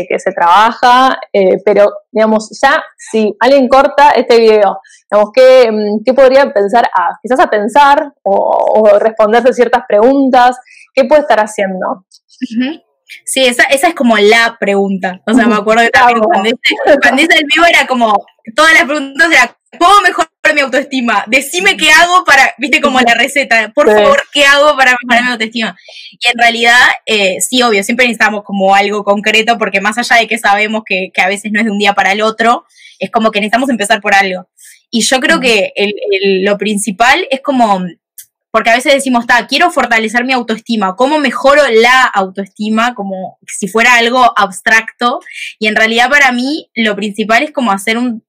que, se trabaja, eh, pero digamos, ya si alguien corta este video, digamos, ¿qué, mm, qué podría pensar a, quizás a pensar o, o responderse ciertas preguntas? ¿Qué puede estar haciendo? Sí, esa, esa es como la pregunta. O sea, me acuerdo que también cuando hice, el vivo era como, todas las preguntas eran, ¿cómo mejorar mi autoestima? Decime qué hago para, viste, como la receta, por favor, ¿qué hago para mejorar mi autoestima? Y en realidad, eh, sí, obvio, siempre necesitamos como algo concreto, porque más allá de que sabemos que, que, a veces no es de un día para el otro, es como que necesitamos empezar por algo. Y yo creo que el, lo principal es como porque a veces decimos, está, quiero fortalecer mi autoestima, ¿cómo mejoro la autoestima? Como si fuera algo abstracto. Y en realidad para mí lo principal es como hacer un,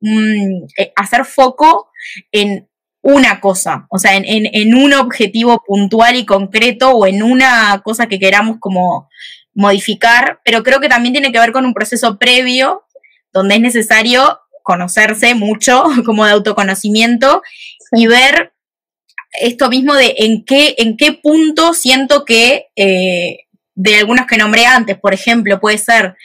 eh, hacer foco en una cosa, o sea, en, en, un objetivo puntual y concreto o en una cosa que queramos como modificar, pero creo que también tiene que ver con un proceso previo donde es necesario conocerse mucho como de autoconocimiento y ver esto mismo de en qué, en qué punto siento que, eh, de algunos que nombré antes, por ejemplo, puede ser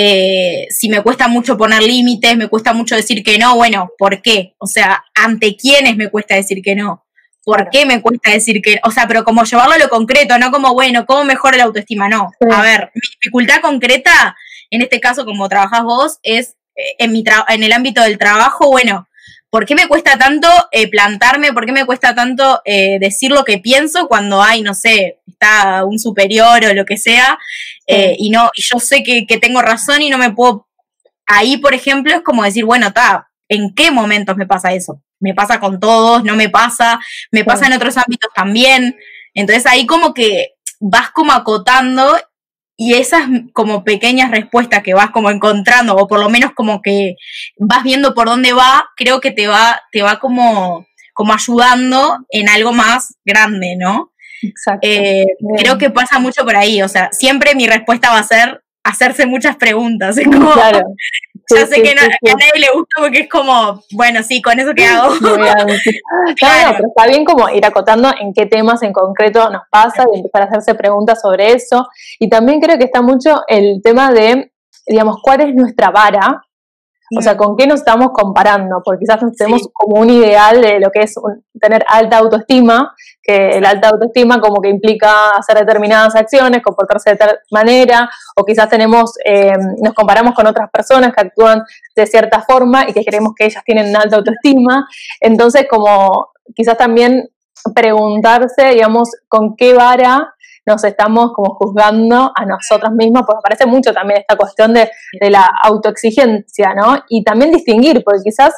eh, si me cuesta mucho poner límites, me cuesta mucho decir que no, bueno, ¿por qué? O sea, ¿ante quiénes me cuesta decir que no? ¿Por qué me cuesta decir que O sea, pero como llevarlo a lo concreto, no como, bueno, ¿cómo mejora la autoestima? No. A ver, mi dificultad concreta, en este caso, como trabajas vos, es en, mi en el ámbito del trabajo, bueno, ¿por qué me cuesta tanto eh, plantarme? ¿Por qué me cuesta tanto eh, decir lo que pienso cuando hay, no sé, está un superior o lo que sea? Eh, y no, y yo sé que, tengo razón y no me puedo. Ahí, por ejemplo, es como decir, bueno, está, ¿en qué momentos me pasa eso? Me pasa con todos, no me pasa, me pasa en otros ámbitos también. Entonces ahí como que vas como acotando y esas como pequeñas respuestas que vas como encontrando, o por lo menos como que vas viendo por dónde va, creo que te va, te va como, como ayudando en algo más grande, ¿no? Exacto. Eh, creo que pasa mucho por ahí, o sea, siempre mi respuesta va a ser hacerse muchas preguntas. Es como, claro. Ya sé que, a nadie le gusta porque es como, bueno, sí, con eso que hago. claro, pero está bien como ir acotando en qué temas en concreto nos pasa y empezar a hacerse preguntas sobre eso. Y también creo que está mucho el tema de, digamos, cuál es nuestra vara o sea, ¿con qué nos estamos comparando? Porque quizás tenemos como un ideal de lo que es tener alta autoestima, que el alta autoestima como que implica hacer determinadas acciones, comportarse de tal manera, o quizás tenemos, eh, nos comparamos con otras personas que actúan de cierta forma y que creemos que ellas tienen alta autoestima. Entonces, como quizás también preguntarse, digamos, con qué vara nos estamos como juzgando a nosotros mismos, porque parece mucho también esta cuestión de, la autoexigencia, ¿no? Y también distinguir, porque quizás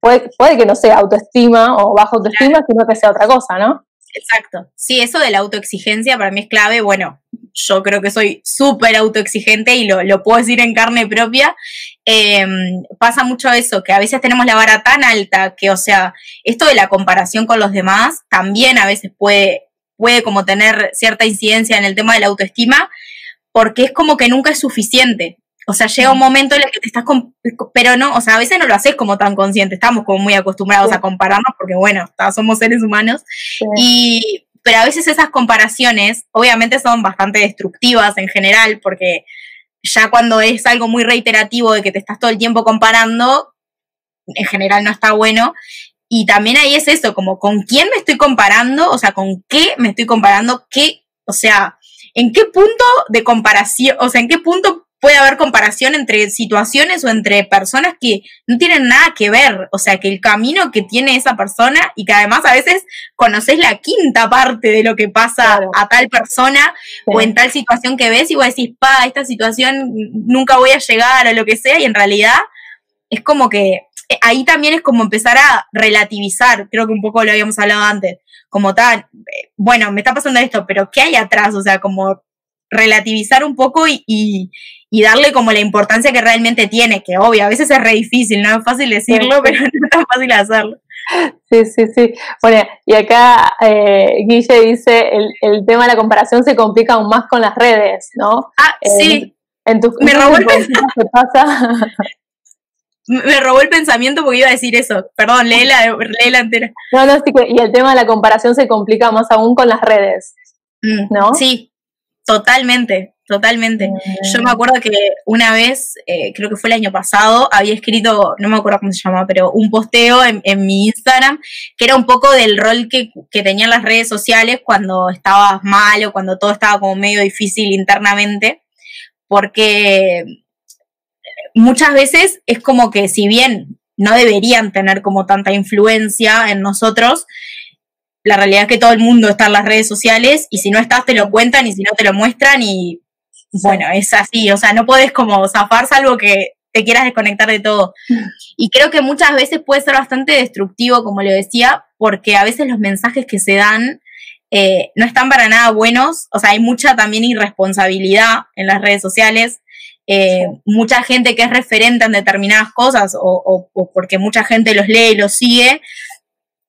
puede, puede que no sea autoestima o baja autoestima, sino que sea otra cosa, ¿no? Exacto. Sí, eso de la autoexigencia para mí es clave. Bueno, yo creo que soy súper autoexigente y lo, lo, puedo decir en carne propia. Em, pasa mucho eso, que a veces tenemos la vara tan alta que, o sea, esto de la comparación con los demás también a veces puede puede como tener cierta incidencia en el tema de la autoestima, porque es como que nunca es suficiente. O sea, llega un momento en el que te estás, pero no, o sea, a veces no lo haces como tan consciente, estamos como muy acostumbrados a compararnos porque, bueno, somos seres humanos. Y, pero a veces esas comparaciones, obviamente, son bastante destructivas en general, porque ya cuando es algo muy reiterativo de que te estás todo el tiempo comparando, en general no está bueno. Y también ahí es eso, como con quién me estoy comparando, o sea, con qué me estoy comparando, qué, o sea, ¿en qué punto de comparación, o sea, en qué punto puede haber comparación entre situaciones o entre personas que no tienen nada que ver. O sea, que el camino que tiene esa persona y que además a veces conoces la quinta parte de lo que pasa a tal persona o en tal situación que ves y vos decís, pa, esta situación nunca voy a llegar o lo que sea y en realidad es como que ahí también es como empezar a relativizar, creo que un poco lo habíamos hablado antes, como tal, eh, bueno, me está pasando esto, pero ¿qué hay atrás? O sea, como relativizar un poco y, y darle como la importancia que realmente tiene, que obvio, a veces es re difícil, no es fácil decirlo, pero no es tan fácil hacerlo. Sí, sí, sí. Bueno, y acá eh, Guille dice, el, el, tema de la comparación se complica aún más con las redes, ¿no? Ah, sí. En tu Me robó el. Pasa? Me robó el pensamiento porque iba a decir eso. Perdón, léela, léela entera. No, no, sí, y el tema de la comparación se complica más aún con las redes, mm, ¿no? Sí, totalmente. Totalmente. Yo me acuerdo que una vez, eh, creo que fue el año pasado, había escrito, no me acuerdo cómo se llama, pero un posteo en, mi Instagram que era un poco del rol que, que, tenían las redes sociales cuando estabas mal o cuando todo estaba como medio difícil internamente, porque muchas veces es como que si bien no deberían tener como tanta influencia en nosotros, la realidad es que todo el mundo está en las redes sociales y si no estás te lo cuentan y si no te lo muestran y bueno, es así, o sea, no puedes como zafar salvo que te quieras desconectar de todo. Y creo que muchas veces puede ser bastante destructivo, como le decía, porque a veces los mensajes que se dan eh, no están para nada buenos, o sea, hay mucha también irresponsabilidad en las redes sociales. Eh, mucha gente que es referente en determinadas cosas o, porque mucha gente los lee y los sigue,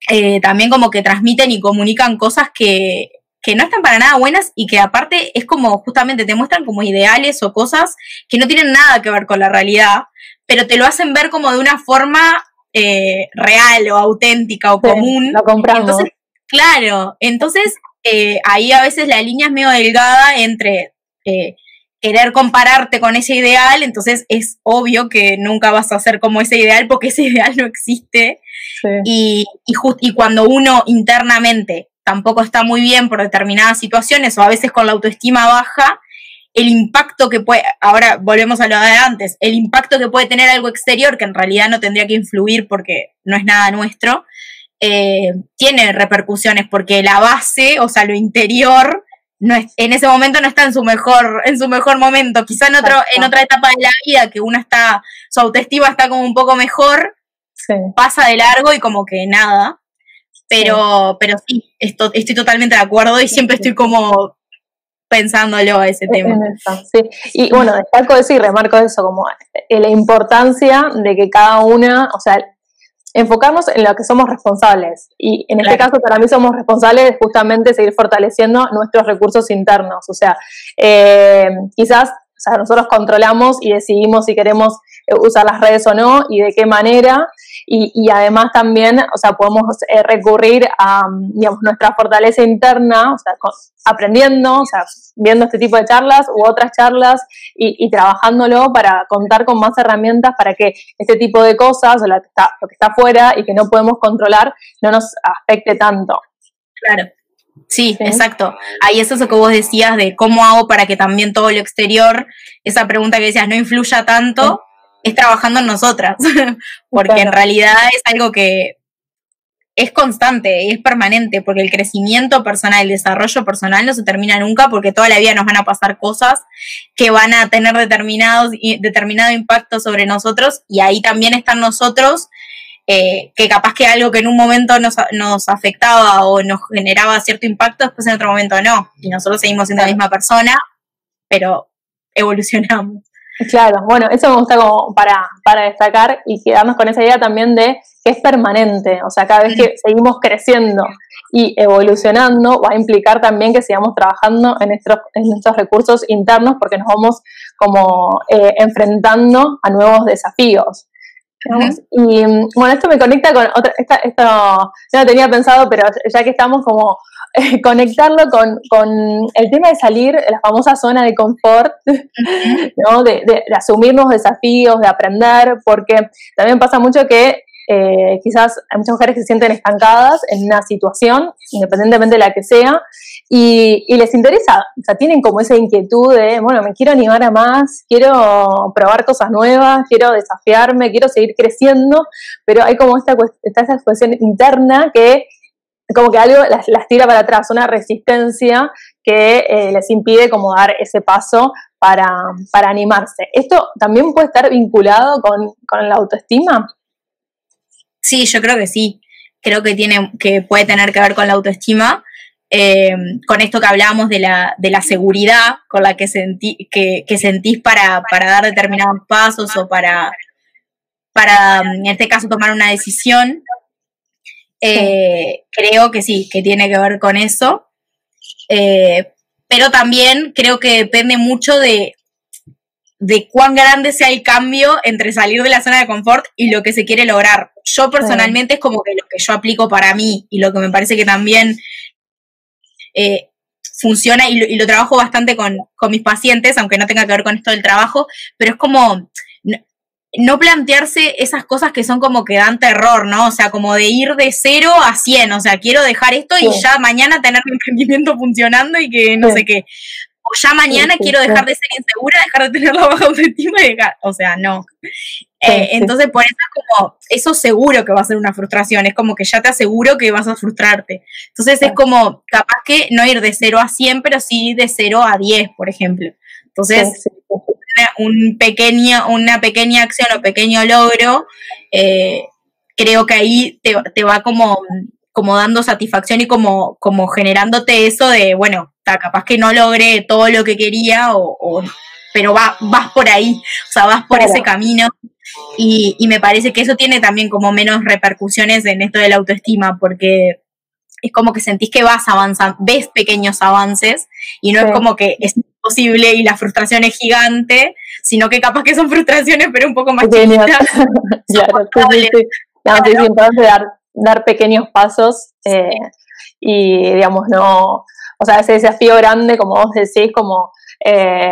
eh, también como que transmiten y comunican cosas que, que no están para nada buenas y que aparte es como justamente te muestran como ideales o cosas que no tienen nada que ver con la realidad, pero te lo hacen ver como de una forma eh, real o auténtica o común. Lo compramos. Entonces, claro, entonces eh, ahí a veces la línea es medio delgada entre eh, querer compararte con ese ideal, entonces es obvio que nunca vas a ser como ese ideal porque ese ideal no existe. Y, y, y cuando uno internamente tampoco está muy bien por determinadas situaciones o a veces con la autoestima baja, el impacto que puede, ahora volvemos a lo de antes, el impacto que puede tener algo exterior que en realidad no tendría que influir porque no es nada nuestro, eh, tiene repercusiones porque la base, o sea, lo interior, no es, en ese momento no está en su mejor, en su mejor momento. Quizá en otro, en otra etapa de la vida que uno está, su autoestima está como un poco mejor, pasa de largo y como que nada. Pero, sí. pero sí, esto, estoy totalmente de acuerdo y siempre estoy como pensándolo a ese tema. Sí, y bueno, destaco eso y remarco eso, como eh, la importancia de que cada una, o sea, enfocarnos en lo que somos responsables. Y en este caso, para mí, somos responsables de justamente seguir fortaleciendo nuestros recursos internos. O sea, eh, quizás o sea, nosotros controlamos y decidimos si queremos eh, usar las redes o no y de qué manera. Y, y además también, o sea, podemos eh, recurrir a, digamos, nuestra fortaleza interna, o sea, aprendiendo, o sea, viendo este tipo de charlas u otras charlas y, y, trabajándolo para contar con más herramientas para que este tipo de cosas, o lo que está, lo que está afuera y que no podemos controlar, no nos afecte tanto. Claro. Sí, exacto. Ahí es eso que vos decías de cómo hago para que también todo lo exterior, esa pregunta que decías, no influya tanto, es trabajando en nosotras, porque en realidad es algo que es constante, es permanente, porque el crecimiento personal, el desarrollo personal no se termina nunca, porque toda la vida nos van a pasar cosas que van a tener determinados, determinado impacto sobre nosotros, y ahí también están nosotros eh, que capaz que algo que en un momento nos, nos, afectaba o nos generaba cierto impacto, después en otro momento no. Y nosotros seguimos siendo la misma persona, pero evolucionamos. Claro, bueno, eso me gusta como para, para destacar y quedarnos con esa idea también de que es permanente, o sea, cada vez que seguimos creciendo y evolucionando va a implicar también que sigamos trabajando en nuestros, en nuestros recursos internos porque nos vamos como eh, enfrentando a nuevos desafíos. Y bueno, esto me conecta con otra, esto no lo tenía pensado, pero ya que estamos como eh, conectarlo con, con, el tema de salir de la famosa zona de confort, ¿no? de, de, asumir nuevos desafíos, de aprender, porque también pasa mucho que eh, quizás hay muchas mujeres que se sienten estancadas en una situación, independientemente de la que sea, y, les interesa, o sea, tienen como esa inquietud de, bueno, me quiero animar a más, quiero probar cosas nuevas, quiero desafiarme, quiero seguir creciendo, pero hay como esta, esta cuestión interna que como que algo las, tira para atrás, una resistencia que eh, les impide como dar ese paso para, para, animarse. ¿Esto también puede estar vinculado con, con, la autoestima? Sí, yo creo que sí. Creo que, tiene, que puede tener que ver con la autoestima. Eh, con esto que hablábamos de la, de la seguridad con la que, sentí, que, que sentís para, para, dar determinados pasos o para, para, en este caso, tomar una decisión. Eh, creo que sí, que tiene que ver con eso. Eh, pero también creo que depende mucho de, de cuán grande sea el cambio entre salir de la zona de confort y lo que se quiere lograr. Yo personalmente es como que lo que yo aplico para mí y lo que me parece que también eh, funciona y lo, trabajo bastante con, con, mis pacientes, aunque no tenga que ver con esto del trabajo, pero es como no plantearse esas cosas que son como que dan terror, ¿no? O sea, como de ir de cero a cien, o sea, quiero dejar esto y ya mañana tener mi emprendimiento funcionando y que no sé qué. O ya mañana quiero dejar de ser insegura, dejar de tener la baja autoestima y dejar, o sea, no. Eh, entonces, por eso es como, eso seguro que va a ser una frustración, es como que ya te aseguro que vas a frustrarte. Entonces, es como, capaz que no ir de cero a cien, pero sí de cero a diez, por ejemplo. Entonces, un pequeño, una pequeña acción o pequeño logro, eh, creo que ahí te, va como, como dando satisfacción y como, como generándote eso de, bueno, capaz que no logré todo lo que quería, o, pero va, vas por ahí, o sea, vas por ese camino. Y, y me parece que eso tiene también como menos repercusiones en esto de la autoestima, porque es como que sentís que vas avanzando, ves pequeños avances y no es como que es imposible y la frustración es gigante, sino que capaz que son frustraciones pero un poco más pequeñas. claro, es importante dar, dar pequeños pasos eh, y digamos no, o sea, ese desafío grande, como vos decís, como eh,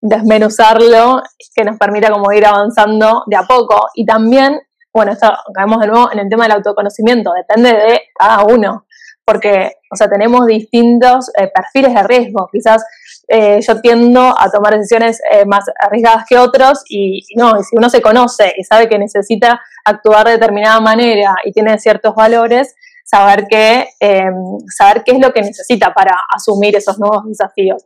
desmenuzarlo, que nos permita como ir avanzando de a poco y también bueno, esto caemos de nuevo en el tema del autoconocimiento, depende de cada uno porque, o sea, tenemos distintos eh, perfiles de riesgo. Quizás eh, yo tiendo a tomar decisiones eh, más arriesgadas que otros y, no, si uno se conoce y sabe que necesita actuar de determinada manera y tiene ciertos valores, saber qué, em, saber qué es lo que necesita para asumir esos nuevos desafíos.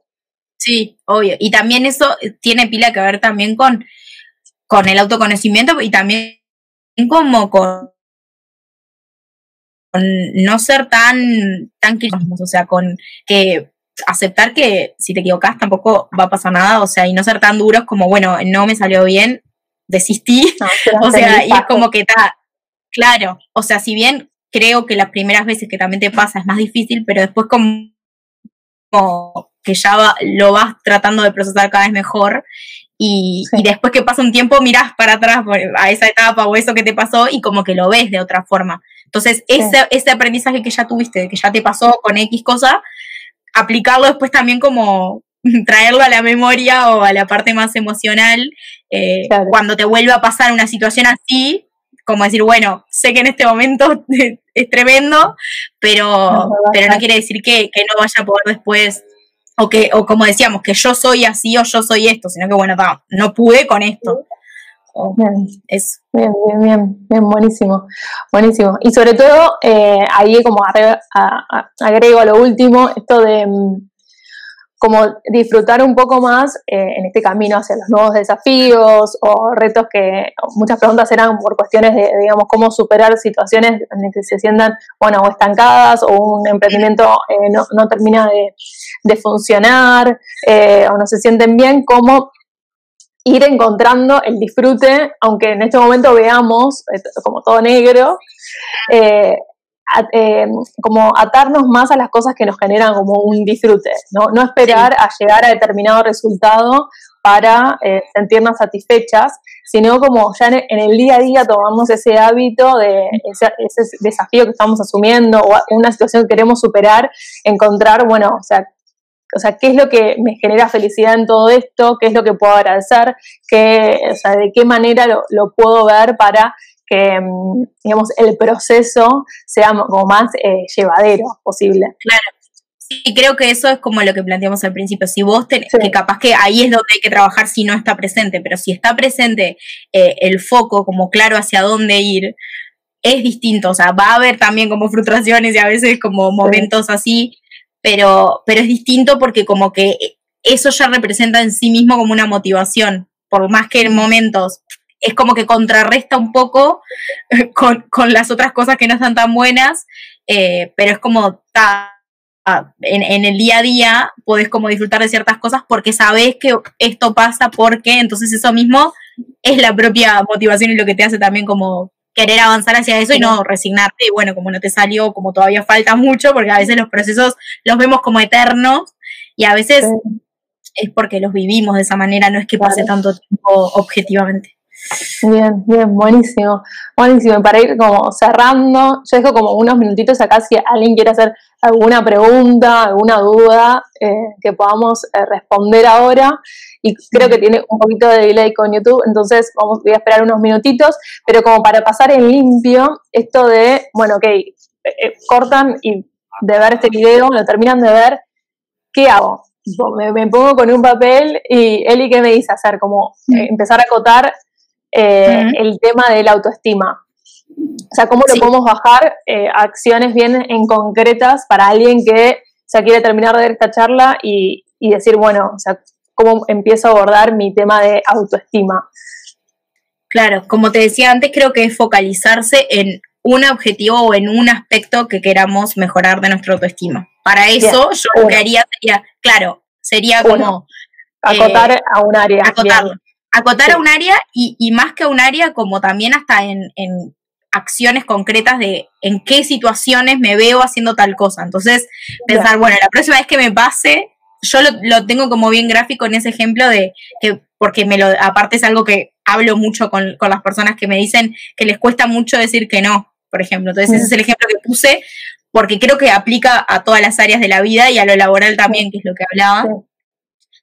Sí, obvio. Y también eso tiene pila que ver también con, con el autoconocimiento y también como con no ser tan, tan o sea, con que aceptar que si te equivocas tampoco va a pasar nada, o sea, y no ser tan duros como, bueno, no me salió bien, desistí, o sea, y es como que está, claro, o sea, si bien creo que las primeras veces que también te pasa es más difícil, pero después como, como que ya lo vas tratando de procesar cada vez mejor y, después que pasa un tiempo miras para atrás a esa etapa o eso que te pasó y como que lo ves de otra forma. Entonces, ese, ese aprendizaje que ya tuviste, que ya te pasó con X cosa, aplicarlo después también como traerlo a la memoria o a la parte más emocional, eh, cuando te vuelva a pasar una situación así, como decir, bueno, sé que en este momento es tremendo, pero, pero no quiere decir que, que no vaya a poder después o que, o como decíamos, que yo soy así o yo soy esto, sino que bueno, no pude con esto. bien. bien, bien, bien, bien, buenísimo, buenísimo. Y sobre todo, eh, ahí como agrego, a, lo último, esto de mm, como disfrutar un poco más eh, en este camino hacia los nuevos desafíos o retos que muchas preguntas eran por cuestiones de, digamos, cómo superar situaciones en las que se sientan, bueno, o estancadas o un emprendimiento eh, no, termina de, funcionar eh, o no se sienten bien, cómo ir encontrando el disfrute, aunque en este momento veamos como todo negro, eh, como atarnos más a las cosas que nos generan como un disfrute, no, no esperar a llegar a determinado resultado para eh, sentirnos satisfechas, sino como ya en, el día a día tomamos ese hábito de ese, desafío que estamos asumiendo o una situación que queremos superar, encontrar, bueno, o sea, o sea, qué es lo que me genera felicidad en todo esto, qué es lo que puedo agradecer, qué, o sea, de qué manera lo, lo puedo ver para que, mm, digamos, el proceso sea como más eh, llevadero posible. Claro. Y creo que eso es como lo que planteamos al principio. Si vos tenés, que capaz que ahí es donde hay que trabajar si no está presente, pero si está presente eh, el foco como claro hacia dónde ir, es distinto. O sea, va a haber también como frustraciones y a veces como momentos así, pero, pero es distinto porque como que eso ya representa en sí mismo como una motivación. Por más que en momentos es como que contrarresta un poco con, con las otras cosas que no están tan buenas, eh, pero es como ta, en, el día a día podés como disfrutar de ciertas cosas porque sabes que esto pasa porque entonces eso mismo es la propia motivación y lo que te hace también como querer avanzar hacia eso y no resignarte. Y bueno, como no te salió, como todavía falta mucho, porque a veces los procesos los vemos como eternos y a veces es porque los vivimos de esa manera, no es que pase tanto tiempo objetivamente. Bien, bien, buenísimo, buenísimo. Para ir como cerrando, yo dejo como unos minutitos acá si alguien quiere hacer alguna pregunta, alguna duda eh, que podamos eh, responder ahora. Y creo que tiene un poquito de delay con YouTube, entonces vamos, voy a esperar unos minutitos, pero como para pasar en limpio, esto de, bueno, ok, eh, cortan y de ver este video, lo terminan de ver, ¿qué hago? Me, pongo con un papel y Eli, ¿qué me dice hacer? Como empezar a acotar eh, el tema de la autoestima. O sea, cómo lo podemos bajar eh, acciones bien en concretas para alguien que ya quiere terminar de ver esta charla y, decir, bueno, o sea, cómo empiezo a abordar mi tema de autoestima. Claro, como te decía antes, creo que es focalizarse en un objetivo o en un aspecto que queramos mejorar de nuestra autoestima. Para eso, yo lo que haría sería, claro, sería como... Acotar eh, a un área. Acotarlo acotar a un área y, más que a un área, como también hasta en, acciones concretas de en qué situaciones me veo haciendo tal cosa. Entonces, pensar, bueno, la próxima vez que me pase, yo lo, tengo como bien gráfico en ese ejemplo de que, porque me lo, aparte es algo que hablo mucho con, las personas que me dicen que les cuesta mucho decir que no, por ejemplo. Entonces, ese es el ejemplo que puse, porque creo que aplica a todas las áreas de la vida y a lo laboral también, que es lo que hablaba.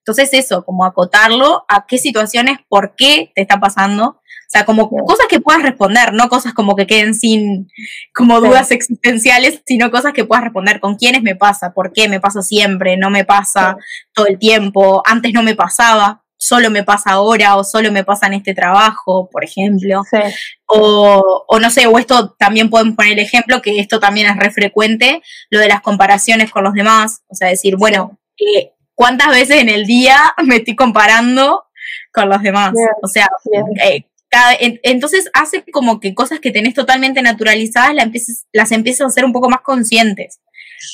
Entonces eso, como acotarlo a qué situaciones, por qué te está pasando. O sea, como cosas que puedas responder, no cosas como que queden sin como dudas existenciales, sino cosas que puedas responder. ¿Con quiénes me pasa? ¿Por qué me pasa siempre? ¿No me pasa todo el tiempo? Antes no me pasaba, solo me pasa ahora o solo me pasa en este trabajo, por ejemplo. O, o, no sé, o esto también podemos poner el ejemplo, que esto también es re frecuente, lo de las comparaciones con los demás. O sea, decir, bueno, eh, cuántas veces en el día me estoy comparando con los demás. o sea, eh, entonces hace como que cosas que tenés totalmente naturalizadas las empiezas, a hacer un poco más conscientes.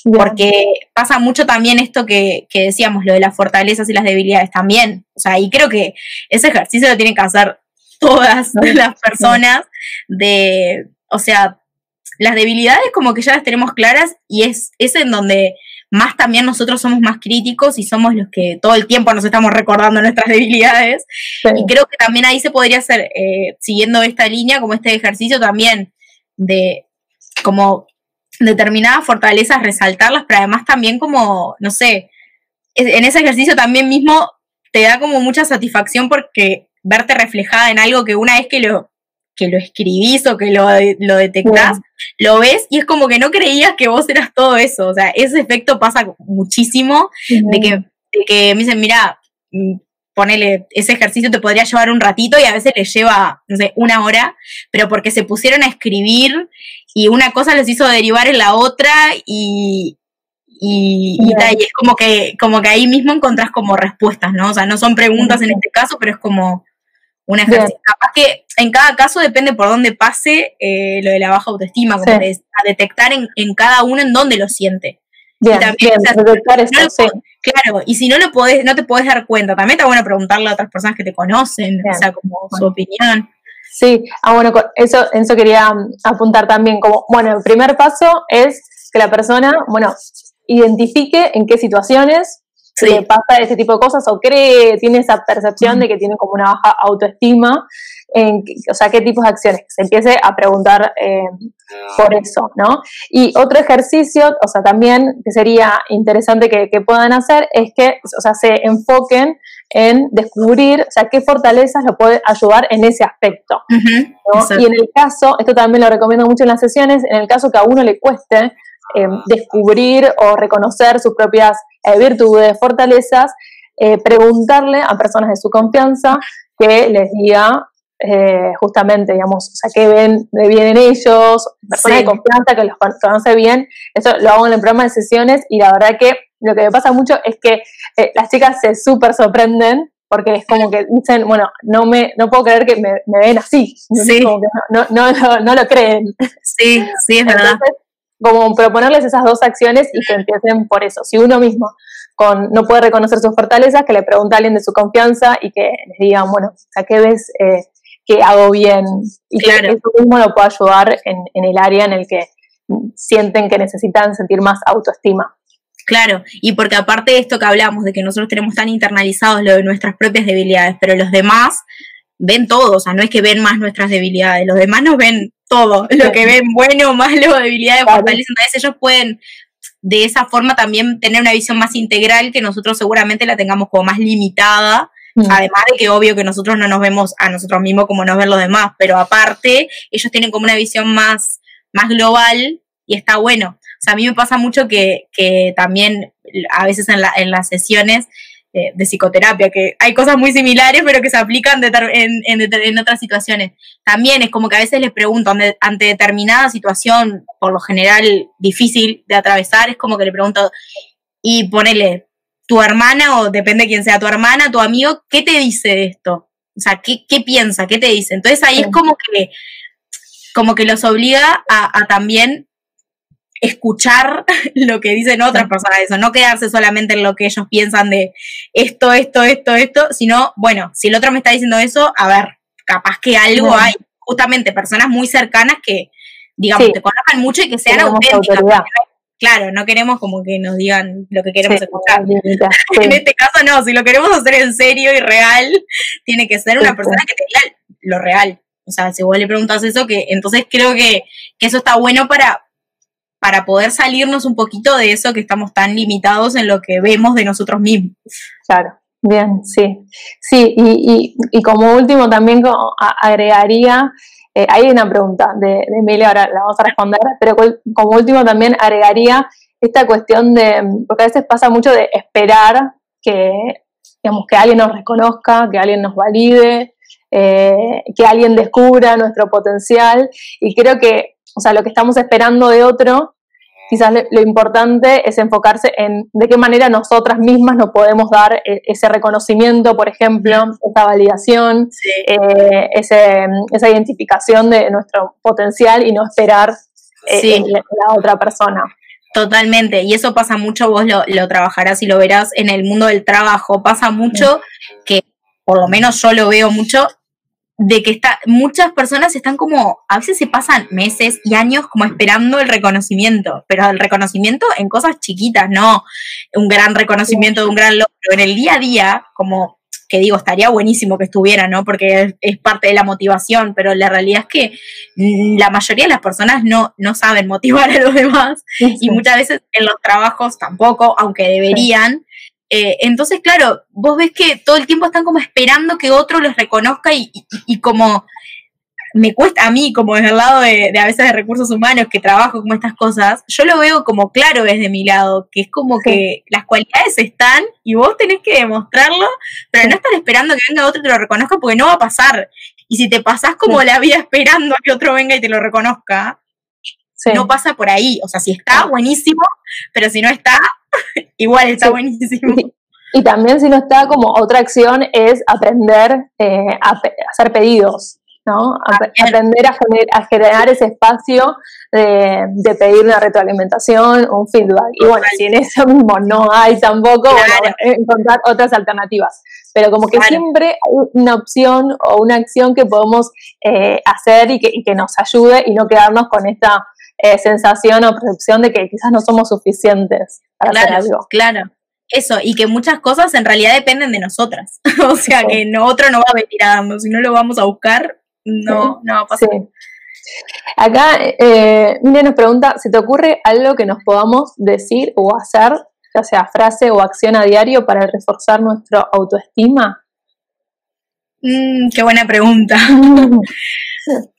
Porque pasa mucho también esto que, decíamos, lo de las fortalezas y las debilidades también. O sea, y creo que ese ejercicio lo tienen que hacer todas las personas de, o sea, las debilidades como que ya las tenemos claras y es, es en donde más también nosotros somos más críticos y somos los que todo el tiempo nos estamos recordando nuestras debilidades. Y creo que también ahí se podría hacer, eh, siguiendo esta línea, como este ejercicio también de como determinadas fortalezas, resaltarlas, pero además también como, no sé, en ese ejercicio también mismo te da como mucha satisfacción porque verte reflejada en algo que una vez que lo que lo escribís o que lo, lo detectás, lo ves y es como que no creías que vos eras todo eso. O sea, ese efecto pasa muchísimo de, que, de que me dicen, mira, mm, ponele, ese ejercicio te podría llevar un ratito y a veces le lleva, no sé, una hora, pero porque se pusieron a escribir y una cosa les hizo derivar en la otra y, y, y, es como que, como que ahí mismo encontrás como respuestas, ¿no? O sea, no son preguntas en este caso, pero es como un ejercicio. Capaz que en cada caso depende por dónde pase eh, lo de la baja autoestima, como a detectar en, cada uno en dónde lo siente. Bien, también, Claro, y si no lo podés, no te podés dar cuenta, también está bueno preguntarle a otras personas que te conocen, o sea, como su opinión. Sí, ah, bueno, eso, eso quería mm, apuntar también, como, bueno, el primer paso es que la persona, bueno, identifique en qué situaciones le pasa ese tipo de cosas o cree, tiene esa percepción de que tiene como una baja autoestima, en, o sea, qué tipos de acciones, se empiece a preguntar eh, por eso, ¿no? Y otro ejercicio, o sea, también que sería interesante que, puedan hacer es que, o sea, se enfoquen en descubrir, o sea, qué fortalezas lo puede ayudar en ese aspecto. y en el caso, esto también lo recomiendo mucho en las sesiones, en el caso que a uno le cueste eh, descubrir o reconocer sus propias eh, virtudes, fortalezas, eh, preguntarle a personas de su confianza que les diga justamente, digamos, o sea, qué ven de bien en ellos, personas de confianza que los conoce bien. Eso lo hago en el programa de sesiones y la verdad que lo que me pasa mucho es que las chicas se súper sorprenden porque es como que dicen, bueno, no me no puedo creer que me, ven así. Sí. Como que no, no, no, lo creen. Sí, sí, es verdad como proponerles esas dos acciones y que empiecen por eso. Si uno mismo con, no puede reconocer sus fortalezas, que le pregunte a alguien de su confianza y que les digan, bueno, ¿a qué ves eh, que hago bien? Y que eso mismo lo puede ayudar en, en el área en el que sienten que necesitan sentir más autoestima. Claro, y porque aparte de esto que hablamos, de que nosotros tenemos tan internalizados lo de nuestras propias debilidades, pero los demás ven todo, o sea, no es que ven más nuestras debilidades, los demás nos ven todo, lo que ven bueno, malo, debilidades, fortalezas, entonces ellos pueden de esa forma también tener una visión más integral que nosotros seguramente la tengamos como más limitada, mm. además de que obvio que nosotros no nos vemos a nosotros mismos como nos ven los demás, pero aparte ellos tienen como una visión más, más global y está bueno. O sea, a mí me pasa mucho que, que también a veces en, la, en las sesiones eh, de psicoterapia, que hay cosas muy similares, pero que se aplican en, en, otras situaciones. También es como que a veces les pregunto, ante, determinada situación, por lo general difícil de atravesar, es como que le pregunto, y ponele, tu hermana, o depende de quién sea tu hermana, tu amigo, ¿qué te dice de esto? O sea, ¿qué, qué piensa? ¿Qué te dice? Entonces ahí es como que, como que los obliga a, a también escuchar lo que dicen otras personas, eso, no quedarse solamente en lo que ellos piensan de esto, esto, esto, esto, sino, bueno, si el otro me está diciendo eso, a ver, capaz que algo hay, justamente personas muy cercanas que, digamos, te conozcan mucho y que sean auténticas. Claro, no queremos como que nos digan lo que queremos escuchar. en este caso no, si lo queremos hacer en serio y real, tiene que ser una persona que te diga lo real. O sea, si vos le preguntas eso, que entonces creo que, que eso está bueno para, para poder salirnos un poquito de eso que estamos tan limitados en lo que vemos de nosotros mismos. Claro, bien, sí. Sí, y, como último también agregaría, eh, hay una pregunta de, de Emilia, ahora la vamos a responder, pero como último también agregaría esta cuestión de, porque a veces pasa mucho de esperar que, digamos, que alguien nos reconozca, que alguien nos valide, eh, que alguien descubra nuestro potencial, y creo que o sea, lo que estamos esperando de otro, quizás lo importante es enfocarse en de qué manera nosotras mismas nos podemos dar e, ese reconocimiento, por ejemplo, esa validación, eh, esa identificación de nuestro potencial y no esperar eh, en la, otra persona. Totalmente, y eso pasa mucho, vos lo, lo, trabajarás y lo verás en el mundo del trabajo, pasa mucho que, por lo menos yo lo veo mucho, de que está, muchas personas están como, a veces se pasan meses y años como esperando el reconocimiento, pero el reconocimiento en cosas chiquitas, no un gran reconocimiento de un gran logro, en el día a día, como que digo, estaría buenísimo que estuviera, ¿no? Porque es, parte de la motivación, pero la realidad es que la mayoría de las personas no, no saben motivar a los demás y muchas veces en los trabajos tampoco, aunque deberían. Eh, entonces, claro, vos ves que todo el tiempo están como esperando que otro los reconozca y, como me cuesta a mí, como desde el lado de, a veces de recursos humanos que trabajo como estas cosas, yo lo veo como claro desde mi lado, que es como que las cualidades están y vos tenés que demostrarlo, pero no estar esperando que venga otro y te lo reconozca porque no va a pasar. Y si te pasás como la vida esperando a que otro venga y te lo reconozca, no pasa por ahí. O sea, si está, buenísimo, pero si no está, igual está buenísimo. Y también si no está, como otra acción es aprender eh, a, hacer pedidos, ¿no? aprender a, generar ese espacio de, pedir una retroalimentación, un feedback. Y bueno, si en eso mismo no hay tampoco, encontrar otras alternativas. Pero como que siempre hay una opción o una acción que podemos eh, hacer y que, y que nos ayude y no quedarnos con esta eh, sensación o percepción de que quizás no somos suficientes para claro, hacer algo. Claro, eso, y que muchas cosas en realidad dependen de nosotras. o sea, que no, otro no va a venir a darnos, si no lo vamos a buscar, no, no va a pasar. Acá, eh, nos pregunta, ¿se te ocurre algo que nos podamos decir o hacer ya sea frase o acción a diario para reforzar nuestra autoestima? Mm, qué buena pregunta.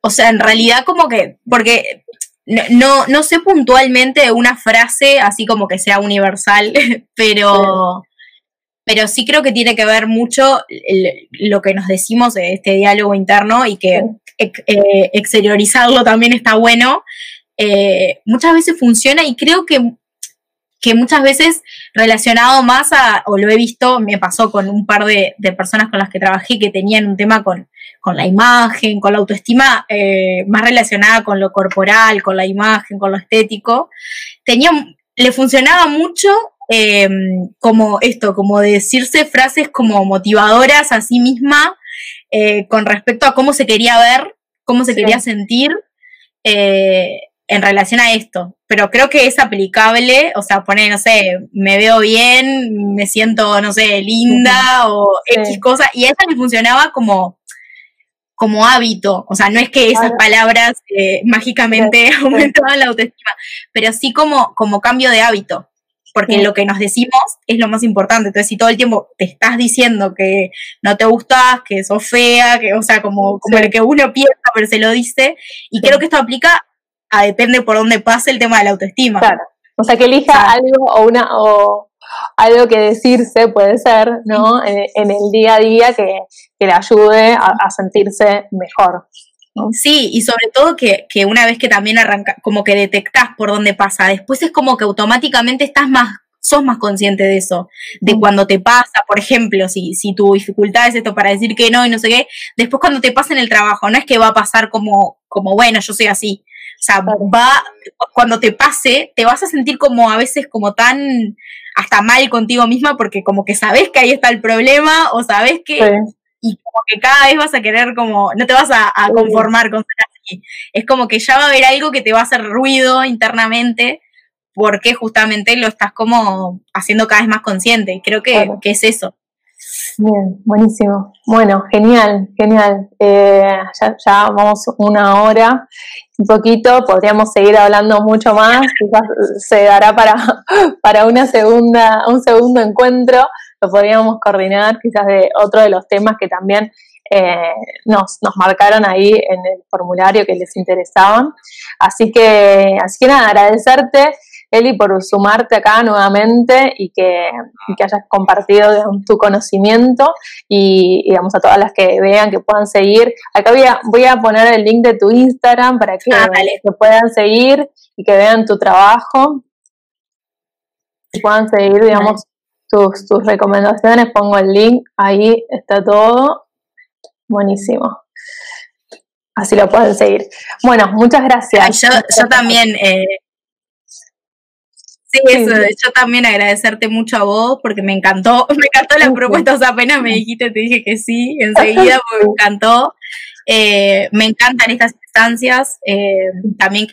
o sea, en realidad como que, porque no, no sé puntualmente una frase así como que sea universal, pero, pero sí creo que tiene que ver mucho lo que nos decimos de este diálogo interno y que eh, exteriorizarlo también está bueno. Eh, muchas veces funciona y creo que que muchas veces relacionado más a, o lo he visto, me pasó con un par de, personas con las que trabajé que tenían un tema con, con la imagen, con la autoestima eh, más relacionada con lo corporal, con la imagen, con lo estético, tenía, le funcionaba mucho em, como esto, como decirse frases como motivadoras a sí misma eh, con respecto a cómo se quería ver, cómo se quería sentir. Eh, en relación a esto, pero creo que es aplicable, o sea, pone, no sé, me veo bien, me siento, no sé, linda o X cosa, y a ella le funcionaba como, como hábito, o sea, no es que esas palabras eh, mágicamente aumentaban la autoestima, pero sí como, como cambio de hábito, porque lo que nos decimos es lo más importante, entonces si todo el tiempo te estás diciendo que no te gustas, que sos fea, que, o sea, como, como el que uno piensa, pero se lo dice, y creo que esto aplica a depende por dónde pase el tema de la autoestima. Claro. O sea, que elija algo o una o algo que decirse puede ser, ¿no? En, el día a día que, le ayude a, sentirse mejor. Sí, y sobre todo que, una vez que también arranca, como que detectás por dónde pasa, después es como que automáticamente estás más, sos más consciente de eso, de cuando te pasa, por ejemplo, si, si tu dificultad es esto para decir que no y no sé qué, después cuando te pasa en el trabajo, no es que va a pasar como, como bueno, yo soy así, sea, va, cuando te pase, te vas a sentir como a veces como tan hasta mal contigo misma porque como que sabes que ahí está el problema o sabes que... Y como que cada vez vas a querer como, no te vas a, conformar con ser así. Es como que ya va a haber algo que te va a hacer ruido internamente porque justamente lo estás como haciendo cada vez más consciente. Creo que, que es eso. Bien, buenísimo. Bueno, genial, genial. Eh, ya, ya, vamos una hora, un poquito, podríamos seguir hablando mucho más, quizás se dará para, para una segunda, un segundo encuentro, lo podríamos coordinar quizás de otro de los temas que también eh, nos, nos marcaron ahí en el formulario que les interesaban. Así que, así que nada, agradecerte. Eli, por sumarte acá nuevamente y que, hayas compartido tu conocimiento y, digamos, a todas las que vean, que puedan seguir. Acá voy a, voy a poner el link de tu Instagram para que, ah, puedan seguir y que vean tu trabajo y puedan seguir, digamos, tus, tus recomendaciones. Pongo el link, ahí está todo. Buenísimo así lo pueden seguir. Bueno, muchas gracias. Yo, también eh, Sí, eso, yo también agradecerte mucho a vos porque me encantó, me encantó la propuesta, o sea, apenas me dijiste, te dije que sí, enseguida, porque me encantó. Eh, me encantan estas instancias, eh, también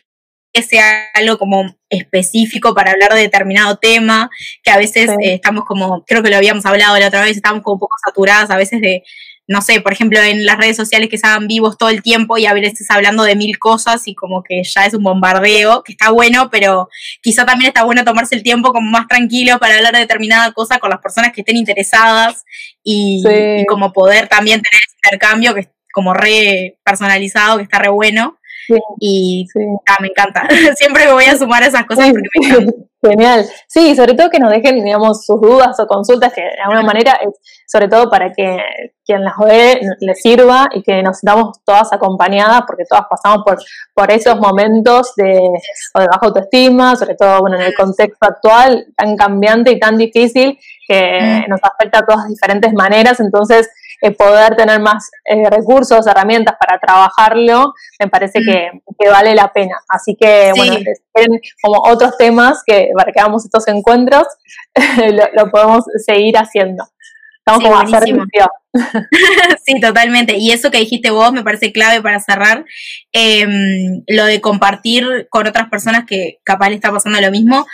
que sea algo como específico para hablar de determinado tema, que a veces eh, estamos como, creo que lo habíamos hablado la otra vez, estamos como un poco saturadas a veces de, no sé, por ejemplo, en las redes sociales que se hagan vivos todo el tiempo y a veces hablando de mil cosas y como que ya es un bombardeo, que está bueno, pero quizá también está bueno tomarse el tiempo como más tranquilo para hablar de determinada cosa con las personas que estén interesadas y, como poder también tener ese intercambio que es como re personalizado, que está re bueno. Y ah, me encanta. Siempre me voy a sumar a esas cosas porque me encanta. Genial. Sí, sobre todo que nos dejen, digamos, sus dudas o consultas, que de alguna manera sobre todo para que quien las ve le sirva y que nos sintamos todas acompañadas, porque todas pasamos por, por esos momentos de, o de baja autoestima, sobre todo bueno, en el contexto actual tan cambiante y tan difícil que nos afecta a todas diferentes maneras. Entonces, eh, poder tener más eh, recursos, herramientas para trabajarlo, me parece mm. que, vale la pena. Así que, bueno, tienen como otros temas que hagamos estos encuentros, lo, podemos seguir haciendo. Estamos como a hacer Sí, totalmente. Y eso que dijiste vos me parece clave para cerrar. Em, lo de compartir con otras personas que capaz le está pasando lo mismo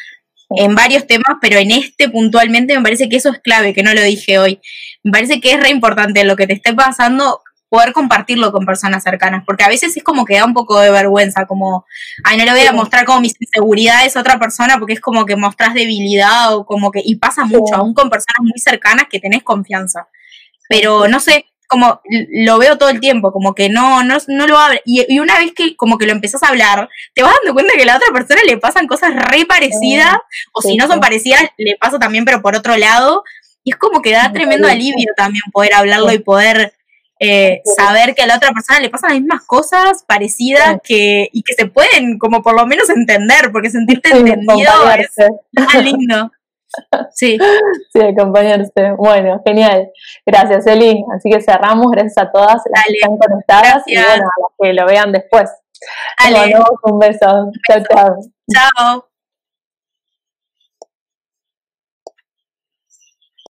en varios temas, pero en este puntualmente me parece que eso es clave, que no lo dije hoy. Me parece que es re importante lo que te esté pasando, poder compartirlo con personas cercanas, porque a veces es como que da un poco de vergüenza, como, ay, no le voy a mostrar como mis inseguridades a otra persona, porque es como que mostrás debilidad o como que, y pasa mucho, aún con personas muy cercanas que tenés confianza. Pero no sé, como lo veo todo el tiempo, como que no, no, no lo abre. Y, una vez que como que lo empezás a hablar, te vas dando cuenta que a la otra persona le pasan cosas re parecidas, o si no son parecidas, le pasa también, pero por otro lado. Y es como que da tremendo alivio también poder hablarlo y poder eh, saber que a la otra persona le pasan las mismas cosas parecidas que, y que se pueden como por lo menos entender, porque sentirte entendido es lindo. Sí. Sí, acompañarse. Bueno, genial. Gracias, Eli. Así que cerramos. Gracias a todas las que están conectadas y bueno, a las que lo vean después. Dale. un beso. Chao, chao. Chao.